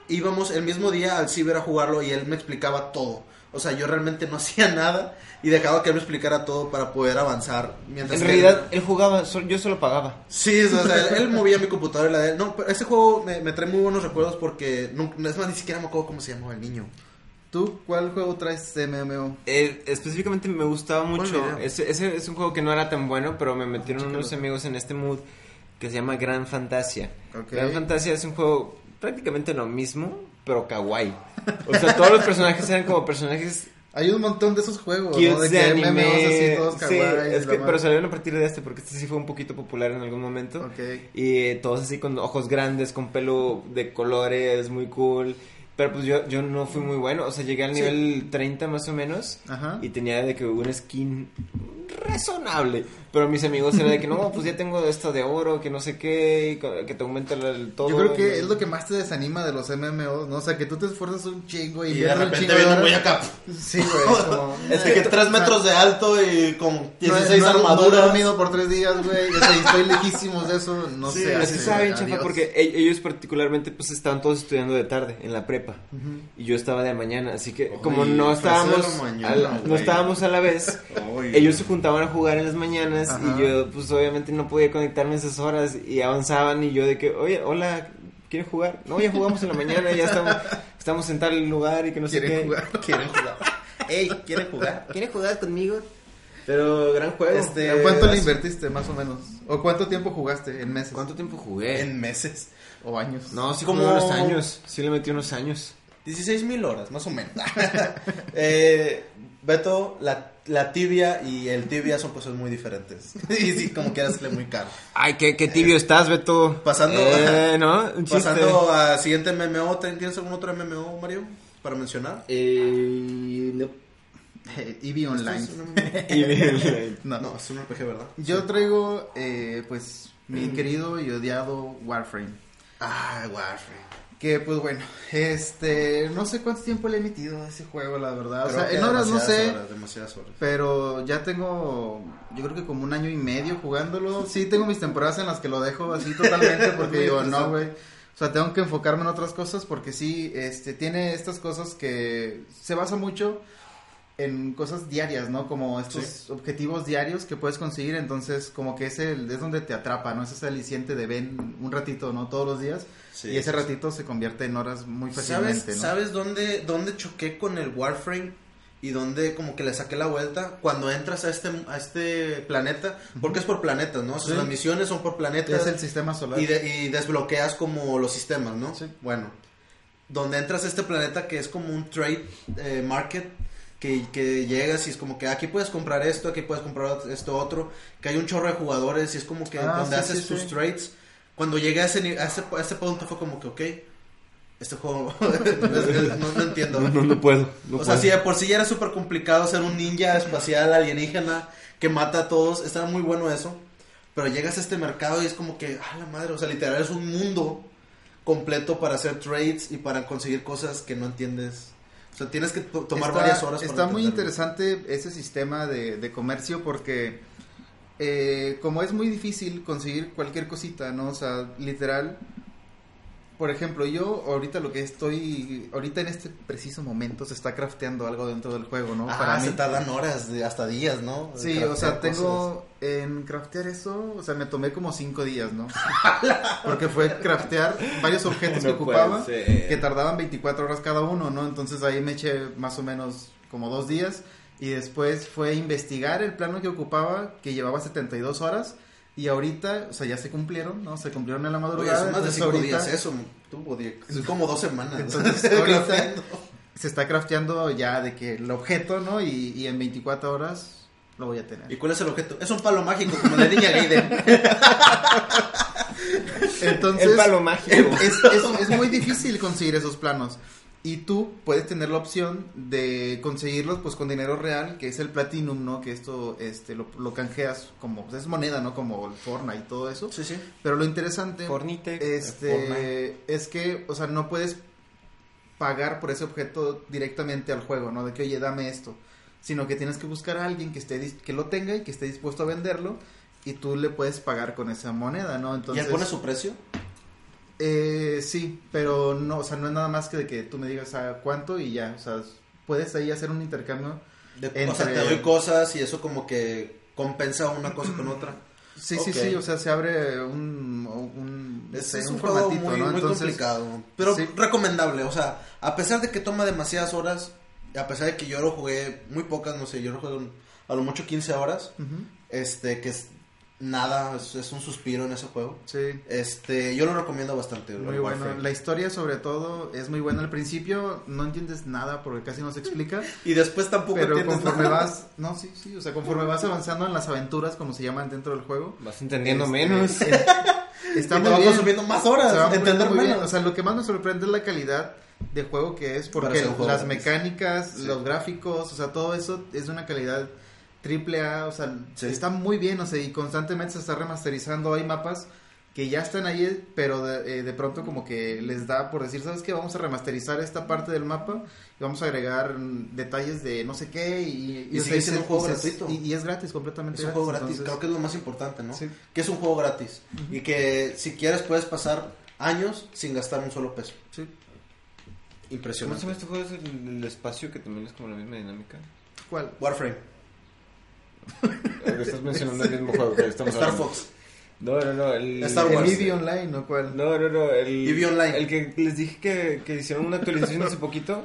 Íbamos el mismo día al ciber a jugarlo y él me explicaba todo. O sea, yo realmente no hacía nada y dejaba que él me explicara todo para poder avanzar. Mientras En él- realidad, él jugaba, yo solo pagaba. Sí, o sea, él, él movía mi computadora y la de él. No, pero ese juego me, me trae muy buenos recuerdos porque nunca, es más, ni siquiera me acuerdo cómo se llamaba el niño. ¿Tú cuál juego traes de MMO? Eh, específicamente me gustaba mucho. Ese, ese es un juego que no era tan bueno, pero me metieron unos amigos en este mood que se llama Gran Fantasia. Ok. Gran Fantasia es un juego prácticamente lo mismo, pero kawaii. O sea, todos los personajes eran como personajes Hay un montón de esos juegos, ¿no? De de que anime. MMOs así, todos sí, kawaii. es que, pero salieron a partir de este, porque este sí fue un poquito popular en algún momento. Ok. Y eh, todos así con ojos grandes, con pelo de colores, muy cool. Pero pues yo, yo no fui muy bueno, o sea, llegué al Sí. nivel 30 más o menos. Ajá. Y tenía de que un skin razonable. Pero mis amigos eran de que no, pues ya tengo esto de oro, que no sé qué, y que te aumenta el, el todo. Yo creo que es lo que más te desanima de los MMOs, ¿no? O sea, que tú te esfuerzas un chingo y, Y de pierdes un repente chingo viene un güey acá. Sí, güey. es como- Es que, que tres metros de alto y con No, 16 no, No he armaduras. dormido por tres días, güey. O sea, y estoy lejísimos de eso. No Sí, sé. Es así, que estaba bien adiós. chafa porque e- ellos particularmente pues estaban todos estudiando de tarde en la prepa y yo estaba de mañana, así que como no estábamos de la mañana, a la- no estábamos a la vez, ellos se juntaban a jugar en las mañanas Ajá. y yo pues obviamente no podía conectarme esas horas y avanzaban y yo de que, "Oye, hola, ¿quieren jugar?" No, ya jugamos en la mañana, ya estamos estamos en tal lugar y que no sé ¿Quieren qué. jugar? Quieren jugar. Ey, ¿quieren jugar? ¿Quieren jugar conmigo? Pero gran juego. Este, ¿A ¿Cuánto le invertiste, más o menos? ¿O cuánto tiempo jugaste? ¿En meses? ¿Cuánto tiempo jugué? En meses. ¿O años? No, sí Como- como unos años. Sí le metí unos años. 16 mil horas, más o menos. eh, Beto, la, la tibia y el tibia son cosas muy diferentes. y sí, como quieras, le muy caro. Ay, qué, qué tibio estás, Beto. pasando- Eh, ¿no? Un. Pasando a siguiente MMO, ¿tienes algún otro MMO, Mario? Para mencionar. Eh, no. Eh, EVE Online. No. No, es un RPG, ¿verdad? Yo traigo, eh, pues, mi querido y odiado Warframe. Ah, Warframe. Que, pues, bueno, este, no sé cuánto tiempo le he metido a ese juego, la verdad. O sea, en horas no sé, horas, demasiadas horas. pero ya tengo, yo creo que como un año y medio jugándolo. Sí, tengo mis temporadas en las que lo dejo así totalmente porque digo, no, güey. O sea, tengo que enfocarme en otras cosas porque sí, este, tiene estas cosas que se basa mucho en cosas diarias, ¿no? Como estos objetivos diarios que puedes conseguir, entonces como que es el, es donde te atrapa, ¿no? Es ese aliciente de ven un ratito, ¿no? Todos los días. Sí, y ese sí, ratito se convierte en horas muy ¿Sabes, fácilmente, ¿no? ¿Sabes dónde, dónde choqué con el Warframe? Y dónde como que le saqué la vuelta cuando entras a este, a este planeta, porque es por planetas, ¿no? O sea. Las misiones son por planetas. Es el sistema solar. y, de- y desbloqueas como los sistemas, ¿no? Sí. Bueno, donde entras a este planeta que es como un trade eh, market, que, que llegas y es como que aquí puedes comprar esto, aquí puedes comprar esto otro, que hay un chorro de jugadores y es como que Ah, donde sí, haces sí, tus sí. trades. Cuando llegué a ese, ni- a, ese, a ese punto fue como que, ok, este juego no, no entiendo. no puedo. o sea, si de por sí ya era súper complicado ser un ninja espacial alienígena que mata a todos, estaba muy bueno eso. Pero llegas a este mercado y es como que, ah, la madre, o sea, literal es un mundo completo para hacer trades y para conseguir cosas que no entiendes. O sea, tienes que to- tomar Está- varias horas. para Está muy interesante ese sistema de, de comercio porque eh, como es muy difícil conseguir cualquier cosita, ¿no? O sea, literal. Por ejemplo, yo ahorita lo que estoy, ahorita en este preciso momento se está crafteando algo dentro del juego, ¿no? Ah, se tardan horas, de- hasta días, ¿no? Sí, o sea, tengo en craftear eso, o sea, me tomé como cinco días, ¿no? Porque fue craftear varios objetos que No ocupaba, que tardaban 24 horas cada uno, ¿no? Entonces ahí me eché más o menos como dos días y después fue investigar el plano que ocupaba, que llevaba 72 horas y ahorita, o sea, ya se cumplieron, ¿no? Se cumplieron en la Oye, madrugada. son más de cinco ahorita días eso, tuvo como dos semanas. Entonces, ahorita se está crafteando ya de que el objeto, ¿no? Y, y en 24 horas lo voy a tener. ¿Y cuál es el objeto? Es un palo mágico, como la niña Gaiden. Entonces, El palo mágico. Es, es- es muy difícil conseguir esos planos. Y tú puedes tener la opción de conseguirlos pues con dinero real, que es el Platinum, ¿no? Que esto este lo, lo canjeas como pues, es moneda, ¿no? Como el Fortnite y todo eso. Sí, sí. Pero lo interesante Fornite. este es que, o sea, no puedes pagar por ese objeto directamente al juego, ¿no? De que, oye, dame esto. Sino que tienes que buscar a alguien que esté que lo tenga y que esté dispuesto a venderlo y tú le puedes pagar con esa moneda, ¿no? ¿Y Entonces él pone su precio? Eh, sí, pero no, o sea, no es nada más que de que tú me digas a cuánto y ya, o sea, puedes ahí hacer un intercambio. De- O sea, Entre- te doy cosas y eso como que compensa una cosa con otra. Sí, sí, sí, o sea, se abre un, un, Es, un formatito, muy, ¿no? muy Entonces, complicado. Pero sí. recomendable. O sea, a pesar de que toma demasiadas horas, a pesar de que yo lo jugué muy pocas, no sé, yo lo jugué a lo mucho 15 horas. Este, que es nada, es, es un suspiro en ese juego. sí, Este, yo lo recomiendo bastante. muy bueno. Warframe. La historia, sobre todo, es muy buena al principio, no entiendes nada porque casi no se explica, Y después tampoco pero entiendes conforme nada. vas, no, sí, sí, o sea, conforme vas avanzando en las aventuras, como se llaman dentro del juego, Vas entendiendo este, menos. eh, está muy bien. consumiendo más horas, va entender muy bien. menos. O sea, lo que más me sorprende es la calidad de juego que es, porque las mecánicas, Sí. los gráficos, o sea, todo eso es de una calidad triple A, o sea, Sí. está muy bien, o sea, y constantemente se está remasterizando, hay mapas que ya están ahí, pero de, eh, de pronto como que les da por decir, ¿sabes qué? Vamos a remasterizar esta parte del mapa y vamos a agregar mm, detalles de no sé qué y, Y o sigue sea, y un juego se- gratuito. Y, y es gratis, completamente Es un juego gratis, entonces- creo que es lo más importante, ¿no? Sí. Que es un juego gratis. Y que si quieres puedes pasar años sin gastar un solo peso. sí. ¿Cómo se Impresionante. llama este juego? ¿Es el, el espacio que también es como la misma dinámica? ¿Cuál? Warframe, Eh, Estás mencionando el mismo juego que estamos Star hablando. Fox. No, no, no. El, Star ¿El Wars. EVE Online o cuál? No, no, no. El, EVE Online. El que les dije que, que hicieron una actualización hace poquito.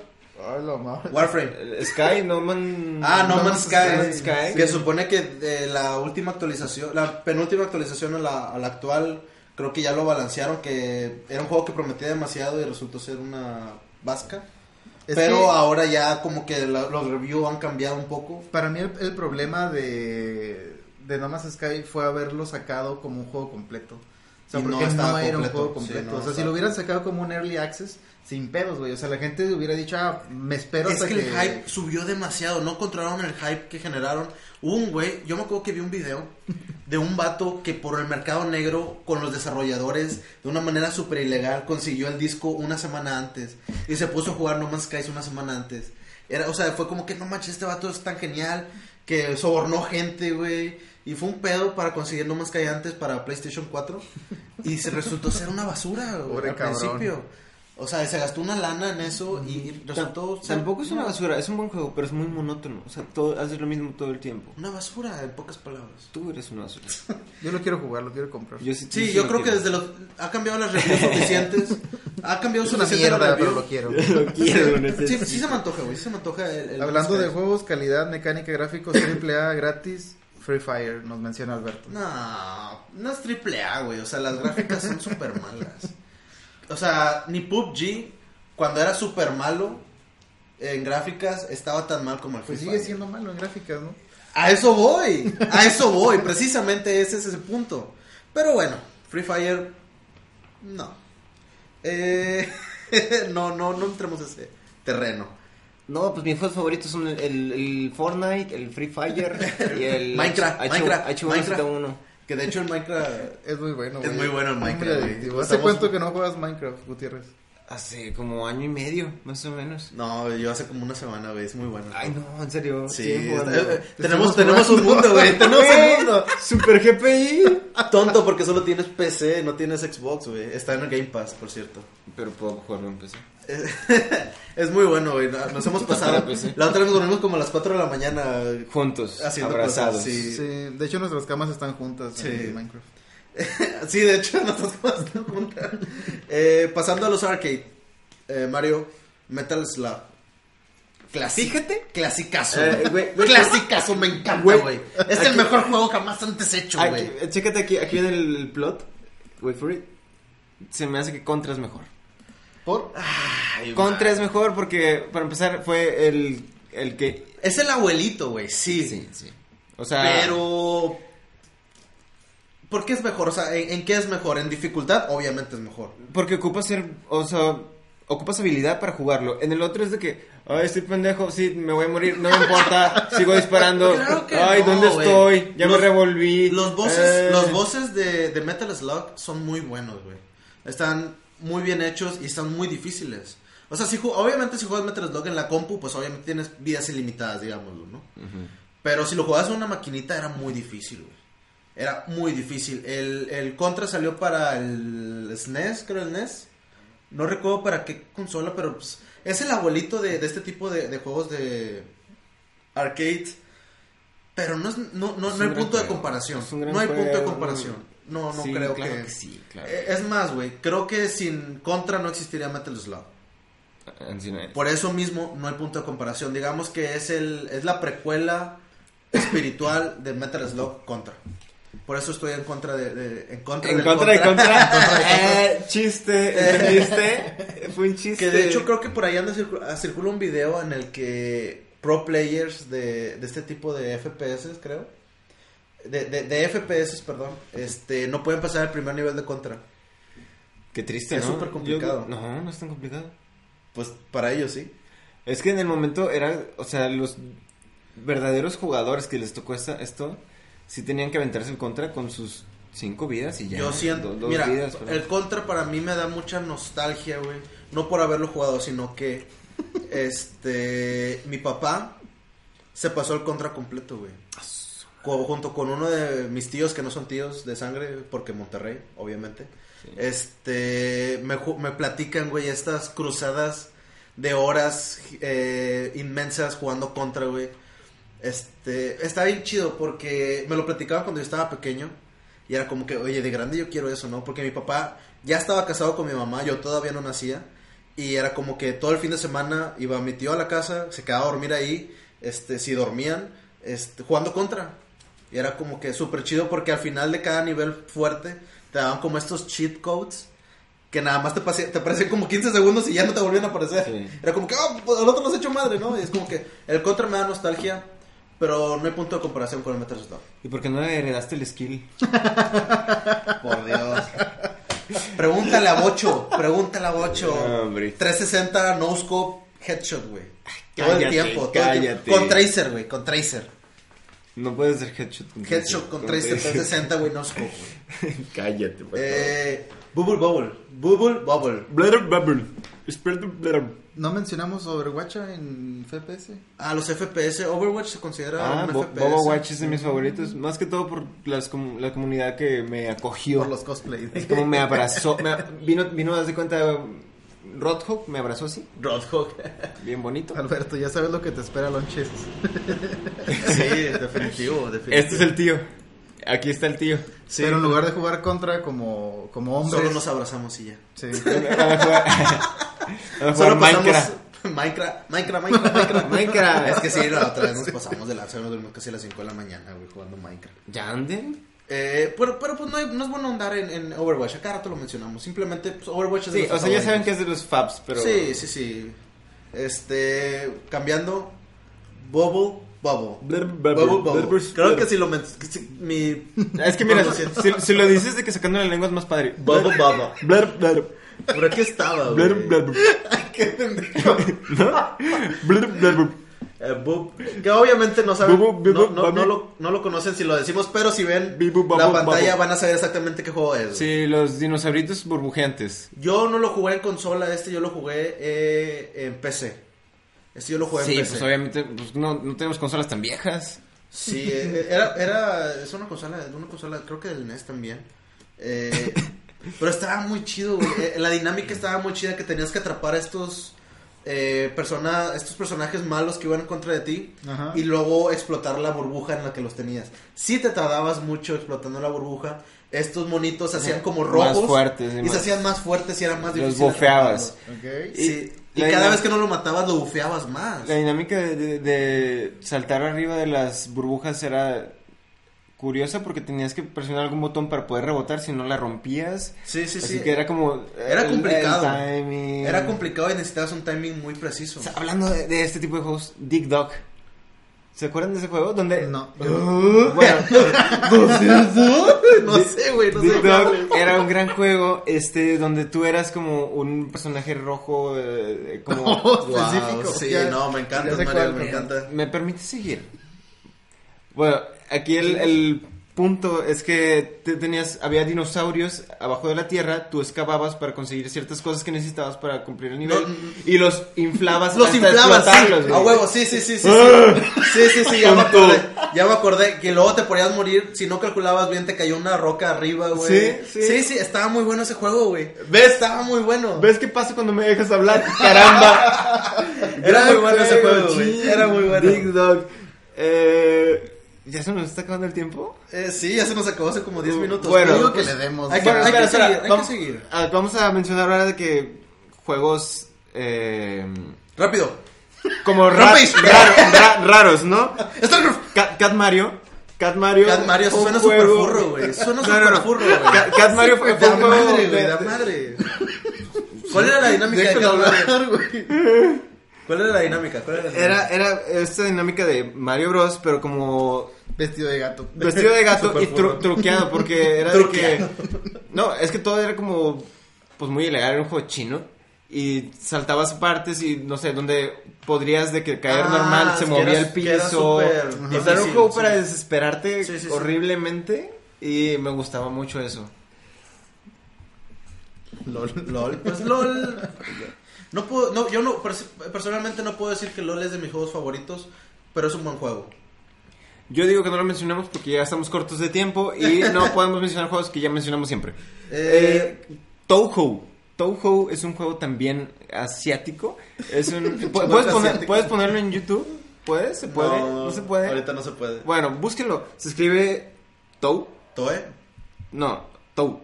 Madre. Warframe. El Sky, No Man. Ah, No, No Man's Sky. Sky. Que supone que de la última actualización, la penúltima actualización a la, a la actual, creo que ya lo balancearon, que era un juego que prometía demasiado y resultó ser una vasca. Es Pero ahora ya como que la- los reviews han cambiado un poco. Para mí el, el problema de, de No Sky fue haberlo sacado como un juego completo. O sea, Y porque no, era un completo, juego sí, completo. no o sea, si lo hubieran sacado como un Early Access, sin pedos, güey. O sea, la gente hubiera dicho, ah, me espero Es hasta que el hype subió demasiado, no controlaron el hype que generaron. Hubo un güey, yo me acuerdo que vi un video de un vato que por el mercado negro con los desarrolladores de una manera súper ilegal consiguió el disco una semana antes y se puso a jugar No Man's Sky una semana antes. Era, o sea, fue como que no manches, este vato es tan genial que sobornó gente, güey. Y fue un pedo para conseguir nomás callantes para PlayStation 4. Y se resultó ser una basura, güey, al cabrón. principio. O sea, se gastó una lana en eso y resultó ser Tampoco es una basura, es un buen juego, pero es muy monótono. O sea, todo, haces lo mismo todo el tiempo. Una basura, en pocas palabras. Tú eres una basura. Yo lo quiero jugar, lo quiero comprar. Yo Sí, sí yo creo que desde los... Ha cambiado las reviews suficientes. Ha cambiado es una mierda, pero lo quiero. Lo quiero, lo Sí, sí se me antoja, güey. Sí se me antoja el... el Hablando Sky. de juegos, calidad, mecánica, gráficos, AAA gratis, Free Fire, nos menciona Alberto. No, no es triple A, güey. O sea, las gráficas son súper malas. O sea, ni PUBG, cuando era súper malo en gráficas, estaba tan mal como el Free Pues sigue Fire. siendo malo en gráficas, ¿no? A eso voy, a eso voy. Precisamente ese es ese punto. Pero bueno, Free Fire, no. Eh, no, no, no entremos a ese terreno. No, pues mis juegos favoritos son el, el- el Fortnite, el Free Fire y el Minecraft, H- Minecraft, H1Z1. Minecraft. Que de hecho el Minecraft... Es muy bueno, Es muy bueno el Minecraft, güey. ¿Hace cuánto que no juegas Minecraft, Gutiérrez? Hace como año y medio, más o menos. No, yo hace como una semana, güey. Es muy bueno. Ay, no, en serio. Sí, está- eh, Te tenemos, tenemos un mundo, güey. Tenemos un mundo. Super GPI. Tonto porque solo tienes PC, no tienes Xbox, güey. Está en el Game Pass, por cierto. Pero puedo jugarlo en PC. es muy bueno, güey. Nos hemos pasado. La otra vez nos dormimos como a las 4 de la mañana. Juntos, Haciendo abrazados. cosas, sí. Sí, de hecho nuestras camas están juntas Sí. en Minecraft. sí, de hecho, nos estamos pasando juntas. Eh, pasando a los arcade. Eh, Mario, Metal Slug. Clásico. Fíjate. Clasicazo. Eh, güey. güey, güey. Clasicazo, me encanta, Güey. güey. Es el mejor juego jamás antes hecho, Aquí, güey. eh, chécate aquí, aquí viene el, plot. Wait for it. Se me hace que Contra es mejor. ¿Por? Ay, Contra es mejor porque, para empezar, fue el, el que... Es el abuelito, güey, sí. Sí, sí. O sea... Pero. ¿Por qué es mejor? O sea, ¿en, en qué es mejor? En dificultad, obviamente es mejor. Porque ocupas ser, o sea, ocupas habilidad para jugarlo. En el otro es de que, ay, estoy pendejo, sí, me voy a morir, no me importa, sigo disparando. Claro que ay, no, ¿dónde estoy? Ya Los- me revolví. Los bosses, Eh, los bosses de, de Metal Slug son muy buenos, güey. Están muy bien hechos y están muy difíciles. O sea, si ju- obviamente si juegas Metal Slug en la compu, pues obviamente tienes vidas ilimitadas, digámoslo, ¿no? Pero si lo jugabas en una maquinita era muy difícil, güey. Era muy difícil. El, el Contra salió para el SNES, creo el NES. No recuerdo para qué consola, pero pues, es el abuelito de, de este tipo de, de juegos de arcade. Pero no, es, no, no, Es no hay punto de comparación. No hay punto de comparación. No, no Sí, creo claro que... que sí, claro. Eh, Es más, güey, creo que sin Contra no existiría Metal Slug. Es. Por eso mismo no hay punto de comparación. Digamos que es el es la precuela espiritual de Metal Slug Contra. Por eso estoy en contra de, de- en contra En del contra contra. En contra de contra. Eh, chiste, ¿entendiste? Fue un chiste. Que de hecho creo que por ahí anda ah, circula un video en el que pro players de, de este tipo de FPS, creo. De, de, de FPS, perdón. Este, no pueden pasar el primer nivel de contra. Qué triste, Es ¿no? súper complicado. Yo- no, no es tan complicado. Pues para ellos sí. Es que en el momento era, o sea, los verdaderos jugadores que les tocó esta, esto, sí tenían que aventarse el contra con sus cinco vidas y ya. Yo siento, do- dos mira, vidas, pero- el contra para mí me da mucha nostalgia, güey. No por haberlo jugado, sino que este mi papá se pasó el contra completo, güey. Junto con uno de mis tíos que no son tíos de sangre, porque Monterrey, obviamente. Este me, me platican, güey, estas cruzadas de horas eh, inmensas jugando contra, güey. Este, está bien chido porque me lo platicaban cuando yo estaba pequeño y era como que, oye, de grande yo quiero eso, ¿no? Porque mi papá ya estaba casado con mi mamá, yo todavía no nacía y era como que todo el fin de semana iba mi tío a la casa, se quedaba a dormir ahí, este, si dormían, este, jugando contra. Y era como que súper chido porque al final de cada nivel fuerte te daban como estos cheat codes que nada más te, pase- te aparecen como 15 segundos y ya no te volvían a aparecer. Sí. Era como que, oh, pues, el otro nos ha hecho madre, ¿no? Y es como que el contra me da nostalgia, pero no hay punto de comparación con el Metal Slug. ¿Y por qué no heredaste el skill? Por Dios. Pregúntale a Bocho, pregúntale a Bocho. No, hombre. 360 no scope headshot, güey. Todo el Cállate, tiempo, todo el tiempo. cállate. Con Tracer, güey, con Tracer. No puedes hacer headshot con Headshot con Tracer 360, güey, no scope, güey. Cállate, favor. Eh, Bubble Bubble, Bubble Bubble. Bladder Bubble. ¿No mencionamos Overwatch en FPS? Ah, los FPS, Overwatch se considera Ah, un Bo- FPS. Boba Watch es de mis favoritos. Más que todo por las com- la comunidad que me acogió. Por los cosplays. Es como me abrazó. me- vino, vino, haz de cuenta, Roadhog me abrazó así. Roadhog. Bien bonito. Alberto, ya sabes lo que te espera, Lonches. sí, definitivo, definitivo. Este es el tío. Aquí está el tío. Sí, Pero en lugar de jugar contra como, como hombres... Solo nos abrazamos y ya. Sí. Solo Minecraft. pasamos Minecraft, Minecraft, Minecraft, Minecraft. Minecraft. Es que sí, la otra vez nos pasamos de lanza, nos dormimos casi a las 5 de la mañana, güey, jugando Minecraft. ¿Ya anden? Eh, pero, pero pues no, hay- no es bueno andar en, en Overwatch, acá rato lo mencionamos. Simplemente pues, Overwatch es de Sí, o nuestros sea, ya saben que es de los Fabs, pero. Sí, sí, sí. Este, cambiando, Bubble, Bubble. Creo que si lo men- que si- mi Es que mira, si, si lo dices de que sacando la lengua es más padre. Bubble, Bubble. Blur, blur, Por aquí estaba, güey. blur, blur. ¿No? Blur, blur, blur. Eh, Bub, que obviamente no saben, Bubu, bubu, no, no, babi. no lo, no lo conocen si lo decimos, pero si ven Bibu, babu, la pantalla babu. van a saber exactamente qué juego es. Sí, los dinosauritos burbujeantes. Yo no lo jugué en consola, este yo lo jugué eh, en PC. Este yo lo jugué Sí, en PC. pues obviamente pues, no, no tenemos consolas tan viejas. Sí, eh, era, era, es una consola, una consola, creo que del NES también. Eh, pero estaba muy chido, güey. Eh, La dinámica estaba muy chida que tenías que atrapar a estos, eh, persona, estos personajes malos que iban en contra de ti Ajá. y luego explotar la burbuja en la que los tenías. Si te tardabas mucho explotando la burbuja, estos monitos se hacían como Más rojos fuertes, y y, más- se hacían más fuertes y era más Los difícil. bofeabas. Sí, y, la cada vez que no lo matabas lo bufeabas más. La dinámica de, de- de saltar arriba de las burbujas era curiosa porque tenías que presionar algún botón para poder rebotar, si no la rompías. Sí, sí, Así sí. que era como... Era el- complicado. el timing. Era complicado y necesitabas un timing muy preciso. O sea, hablando de, de este tipo de juegos, Dig Dog. ¿Se acuerdan de ese juego? Donde... No. Bueno, no sé, güey, no sé. Era un gran juego, este, donde tú eras como un personaje rojo, eh, como... Wow, específico. sí, Ya- no, me encanta, Mario, me me encanta. ¿Me permite seguir? Bueno, aquí el, el punto es que te tenías, había dinosaurios abajo de la tierra, tú excavabas para conseguir ciertas cosas que necesitabas para cumplir el nivel No, y los inflabas Los hasta inflabas, sí, a huevo, sí, sí, sí, sí. Sí, sí, sí, sí, ya me acordé. Ya me acordé que luego te podías morir. Si no calculabas bien, te cayó una roca arriba, güey. Sí, sí. Sí, sí, estaba muy bueno ese juego, güey. ¿Ves? Estaba muy bueno. ¿Ves qué pasa cuando me dejas hablar? ¡Caramba! Era muy bueno ese Juego, güey. Era muy bueno. Dig Dog. Eh, ¿Ya se nos está acabando el tiempo? Eh, sí, ya se nos acabó hace como 10 minutos. Bueno, Pero Digo pues, que le demos. Hay que, Bueno, hay que espera, seguir, hay vamos, que seguir. ah, vamos a mencionar ahora de que juegos... Eh, Rápido. como ra- raro- ra- raros, ¿no? Cat, Cat Mario. Cat Mario. Cat Mario suena juego- furro, güey. Suena No, no, furro, güey. Cat, Cat Mario fue, un juego madre, güey, de- da madre. ¿Cuál era la dinámica de Cat Mario? güey. ¿Cuál era la dinámica? ¿Cuál era la Era, era esta dinámica de Mario Bros, pero como Vestido de gato. vestido de gato y tru- truqueado, porque era de que... No, es que todo era como, pues muy ilegal, era un juego chino. Y saltabas partes y no sé, donde podrías de que caer Ah, normal, se movía era- el era piso. Y era un juego sí. para desesperarte Sí, sí, sí. horriblemente. Y me gustaba mucho eso. LOL. LOL. Pues LOL. No puedo, no, yo no, pers- personalmente no puedo decir que LOL es de mis juegos favoritos, pero es un buen juego. Yo digo que no lo mencionamos porque ya estamos cortos de tiempo y no podemos mencionar juegos que ya mencionamos siempre. Eh, Eh, Touhou. Touhou es un juego también asiático. Es un, ¿puedes, poner- asiático. ¿Puedes ponerlo en YouTube? ¿Puedes? ¿Se puede? No, se puede. Ahorita no se puede. Bueno, búsquenlo. Se escribe Tou. Toe. No, Tou.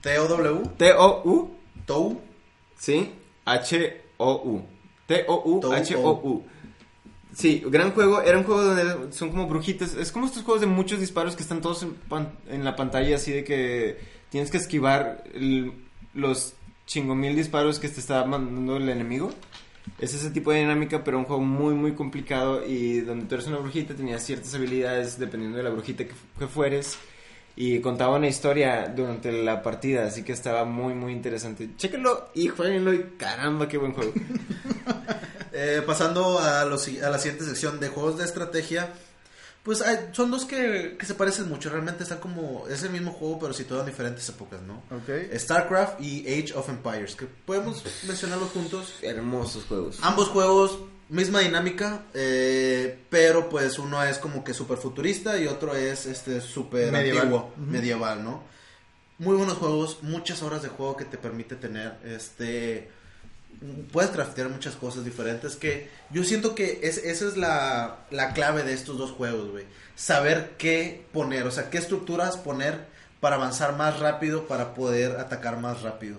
T-O-W. T-O-U. Tou. Sí. H-O-U. T-O-U-H-O-U. Sí, gran juego. Era un juego donde son como brujitas. Es como estos juegos de muchos disparos que están todos en, la pantalla, así de que tienes que esquivar el- los chingomil disparos que te está mandando el enemigo. Es ese tipo de dinámica, pero un juego muy, muy complicado y donde tú eres una brujita, tenías ciertas habilidades dependiendo de la brujita que, que fueres. Y contaba una historia durante la partida, así que estaba muy, muy interesante. Chéquenlo y jueguenlo y caramba, qué buen juego. Eh, pasando a, los, a la siguiente sección de juegos de estrategia, Pues hay- son dos que, que se parecen mucho, realmente están como, es el mismo juego pero situado en diferentes épocas, ¿no? Ok. StarCraft y Age of Empires, que podemos mencionarlos juntos. Hermosos juegos. Ambos juegos, misma dinámica, eh, pero pues uno es como que super futurista y otro es este super Medieval. antiguo, medieval, ¿no? Muy buenos juegos, muchas horas de juego que te permite tener, este, puedes craftear muchas cosas diferentes que yo siento que es, esa es la, la clave de estos dos juegos, güey. Saber qué poner, o sea, qué estructuras poner para avanzar más rápido, para poder atacar más rápido.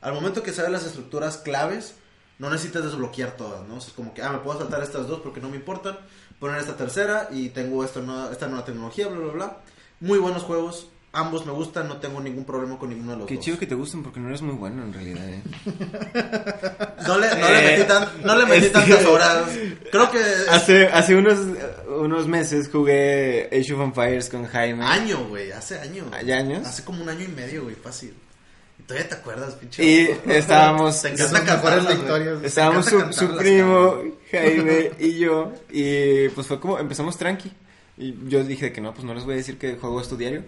Al momento que sabes las estructuras claves, no necesitas desbloquear todas, ¿no? O sea, es como que, ah, me puedo saltar estas dos porque no me importan, poner esta tercera y tengo esta nueva, esta nueva tecnología, bla, bla, bla. Muy buenos juegos, ambos me gustan, no tengo ningún problema con ninguno de los Qué dos. chido que te gusten porque no eres muy bueno en realidad, ¿eh? No le, no le Eh, metí, tan- no le metí este- tantas horas. Creo que Hace, hace unos, unos meses jugué Age of Empires con Jaime. año, güey, hace año. ¿Hay años? Hace como un año y medio, güey, fácil. Todavía te acuerdas, pinche. Y estábamos... Te encanta güey. victorias. Estábamos su, su primo. Jaime y yo. Y pues fue como, empezamos tranqui. Y yo dije que no, pues no les voy a decir que juego esto diario.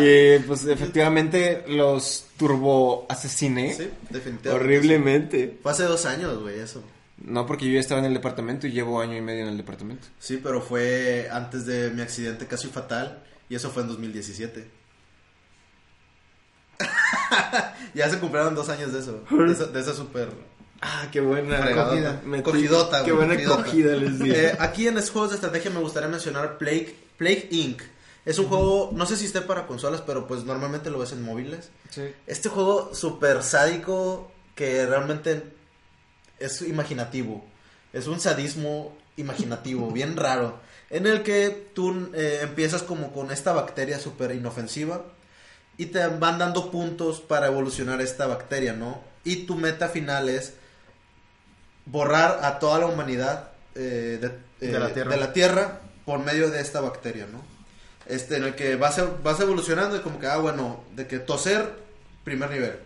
Y pues efectivamente los turbo asesiné. Sí, definitivamente. Horriblemente. Fue hace dos años, güey, eso. No, porque yo ya estaba en el departamento y llevo año y medio en el departamento. Sí, pero fue antes de mi accidente casi fatal. Y eso fue en 2017. ya se cumplieron dos años de eso. De esa, de esa super Ah, qué buena Cogida. Me- Cogidota, Qué buena cogidota. cogida les. Eh, aquí en los juegos de estrategia me gustaría mencionar Plague, Plague Inc. Es un juego, no sé si esté para consolas, pero pues normalmente lo ves en móviles. Este juego súper sádico que realmente es imaginativo. Es un sadismo imaginativo, bien raro. En el que tú eh, empiezas como con esta bacteria súper inofensiva y te van dando puntos para evolucionar esta bacteria, ¿no? Y tu meta final es borrar a toda la humanidad eh, de, De la eh, Tierra. de la Tierra por medio de esta bacteria, ¿no? Este, en el que vas, evolucionando y como que, ah, bueno, de que toser, primer nivel.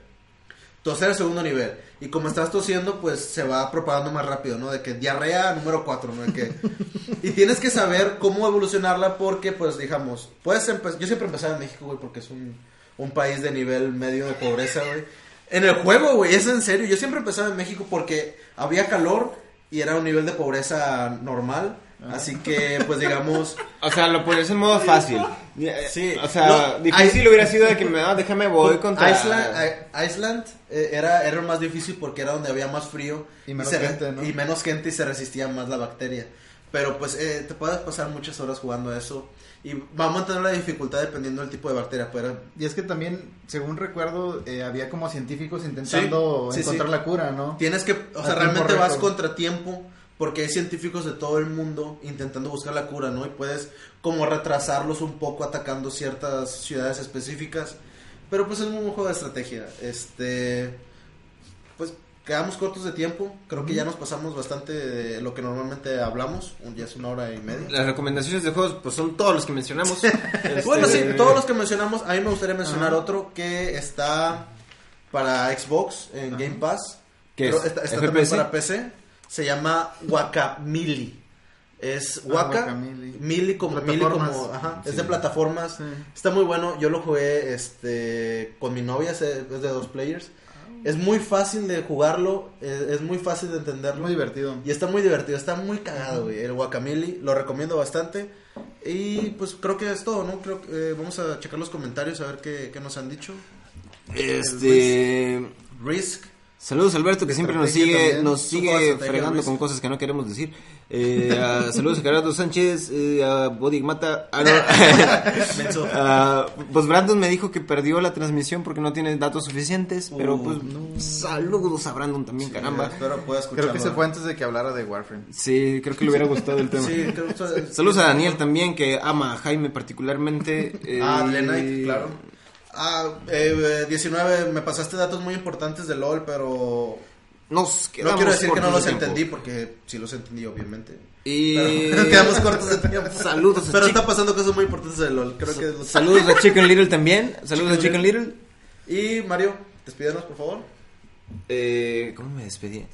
Toser, segundo nivel. Y como estás tosiendo, pues se va propagando más rápido, ¿no? De que diarrea número 4, ¿no? De que... y tienes que saber cómo evolucionarla porque, pues, digamos, puedes empe- Yo siempre empezaba en México, güey, porque es un, un país de nivel medio de pobreza, güey. En el juego, güey, es en serio. Yo siempre empezaba en México porque había calor y era un nivel de pobreza normal. Así que, pues, digamos... O sea, lo pones en modo fácil. Sí. O sea, No, difícil hay- hubiera sido de que me, ah, déjame voy contra... Island, I- Iceland eh, era, era más difícil porque era donde había más frío Y menos se re- gente, ¿no? y menos gente y se resistía más la bacteria. Pero pues eh, te puedes pasar muchas horas jugando a eso y va a mantener la dificultad dependiendo del tipo de bacteria. Pero Y es que también, según recuerdo, eh, había como científicos intentando Sí, sí, encontrar sí. la cura, ¿no? tienes que, o sea, realmente vas contra tiempo porque hay científicos de todo el mundo intentando buscar la cura, ¿no? Y puedes como retrasarlos un poco atacando ciertas ciudades específicas. Pero pues es un juego de estrategia. Este, pues quedamos cortos de tiempo. Creo que ya nos pasamos bastante de lo que normalmente hablamos. Un- Ya es una hora y media. Las recomendaciones de juegos, pues son todos los que mencionamos. Este, Bueno, sí, todos los que mencionamos, a mí me gustaría mencionar otro que está para Xbox en Game Pass. ¿Qué Pero es? Está, está también para PC. Se llama Guacamili. Es Ah, Waka, Guacamili. Mili como Mili como, ajá, es de plataformas. Sí. Está muy bueno. Yo lo jugué este con mi novia, es es de dos players. Es muy fácil de jugarlo, es, es muy fácil de entenderlo. Muy divertido. Y está muy divertido, está muy cagado, güey. El Guacamili, lo recomiendo bastante. Y pues creo que es todo, ¿no? Creo que eh, vamos a checar los comentarios a ver qué, qué nos han dicho. Este... Risk. Saludos Alberto que siempre nos sigue también. nos sigue fregando con cosas que no queremos decir. Eh, a- saludos a Gerardo Sánchez, eh, a Body Mata. Ah, no. Ah, pues Brandon me dijo que perdió la transmisión porque no tiene datos suficientes, pero Uh, pues saludos a Brandon también, caramba. Espero pueda escucharlo. Creo que se fue antes de que hablara de Warframe. Sí, creo que le hubiera gustado el tema. Sí, creo que Saludos a Daniel también que ama a Jaime particularmente. eh, Ah, Lenite, claro. Ah, eh, eh, 19, me pasaste datos muy importantes de LOL, pero Nos no quiero decir que no los tiempo. entendí, porque sí los entendí, obviamente. Y Pero quedamos cortos de tiempo. Saludos a Pero está pasando cosas muy importantes de LOL. Creo que Saludos a Chicken Little también. Saludos a Chicken Chicken Little. Y Mario, despídenos, por favor. Eh, ¿Cómo me despedí? Eh,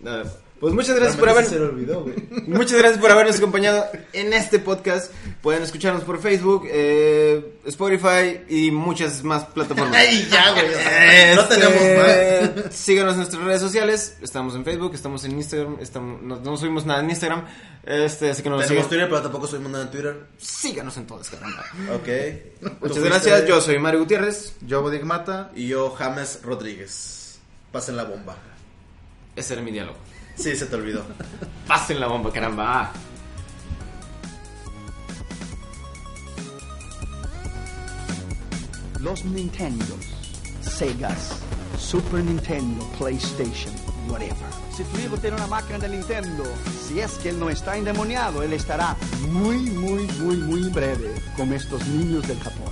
no, Pues muchas gracias por haber... Se le olvidó, güey. Muchas gracias por habernos acompañado en este podcast. Pueden escucharnos por Facebook, eh, Spotify y muchas más plataformas. Ay, ya, güey. sea, No Este, tenemos más. Síganos en nuestras redes sociales. Estamos en Facebook, estamos en Instagram. Estamos, no, no subimos nada en Instagram. Este, así que no Tenemos sigan. Twitter, pero tampoco subimos nada en Twitter. Síganos en todas, caramba. Ok. Muchas fuiste- gracias. Yo soy Mario Gutiérrez. Yo, Bodigmata. Y yo, James Rodríguez. Pasen la bomba. Ese era mi diálogo. Sí, se te olvidó. Pasen la bomba, caramba. Los Nintendos, Segas, Super Nintendo, PlayStation, whatever. Si tu hijo tiene una máquina de Nintendo, si es que él no está endemoniado, él estará muy, muy, muy, muy breve como estos niños del Japón.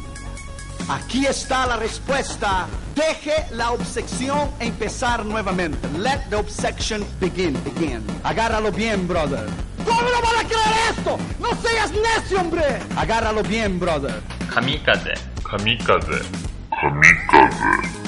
Aquí está la respuesta. Deje la obsesión empezar nuevamente. Let the obsession begin, begin. Agárralo bien, brother. ¿Cómo no van a creer esto? No seas necio, hombre. Agárralo bien, brother. Kamikaze. Kamikaze. Kamikaze.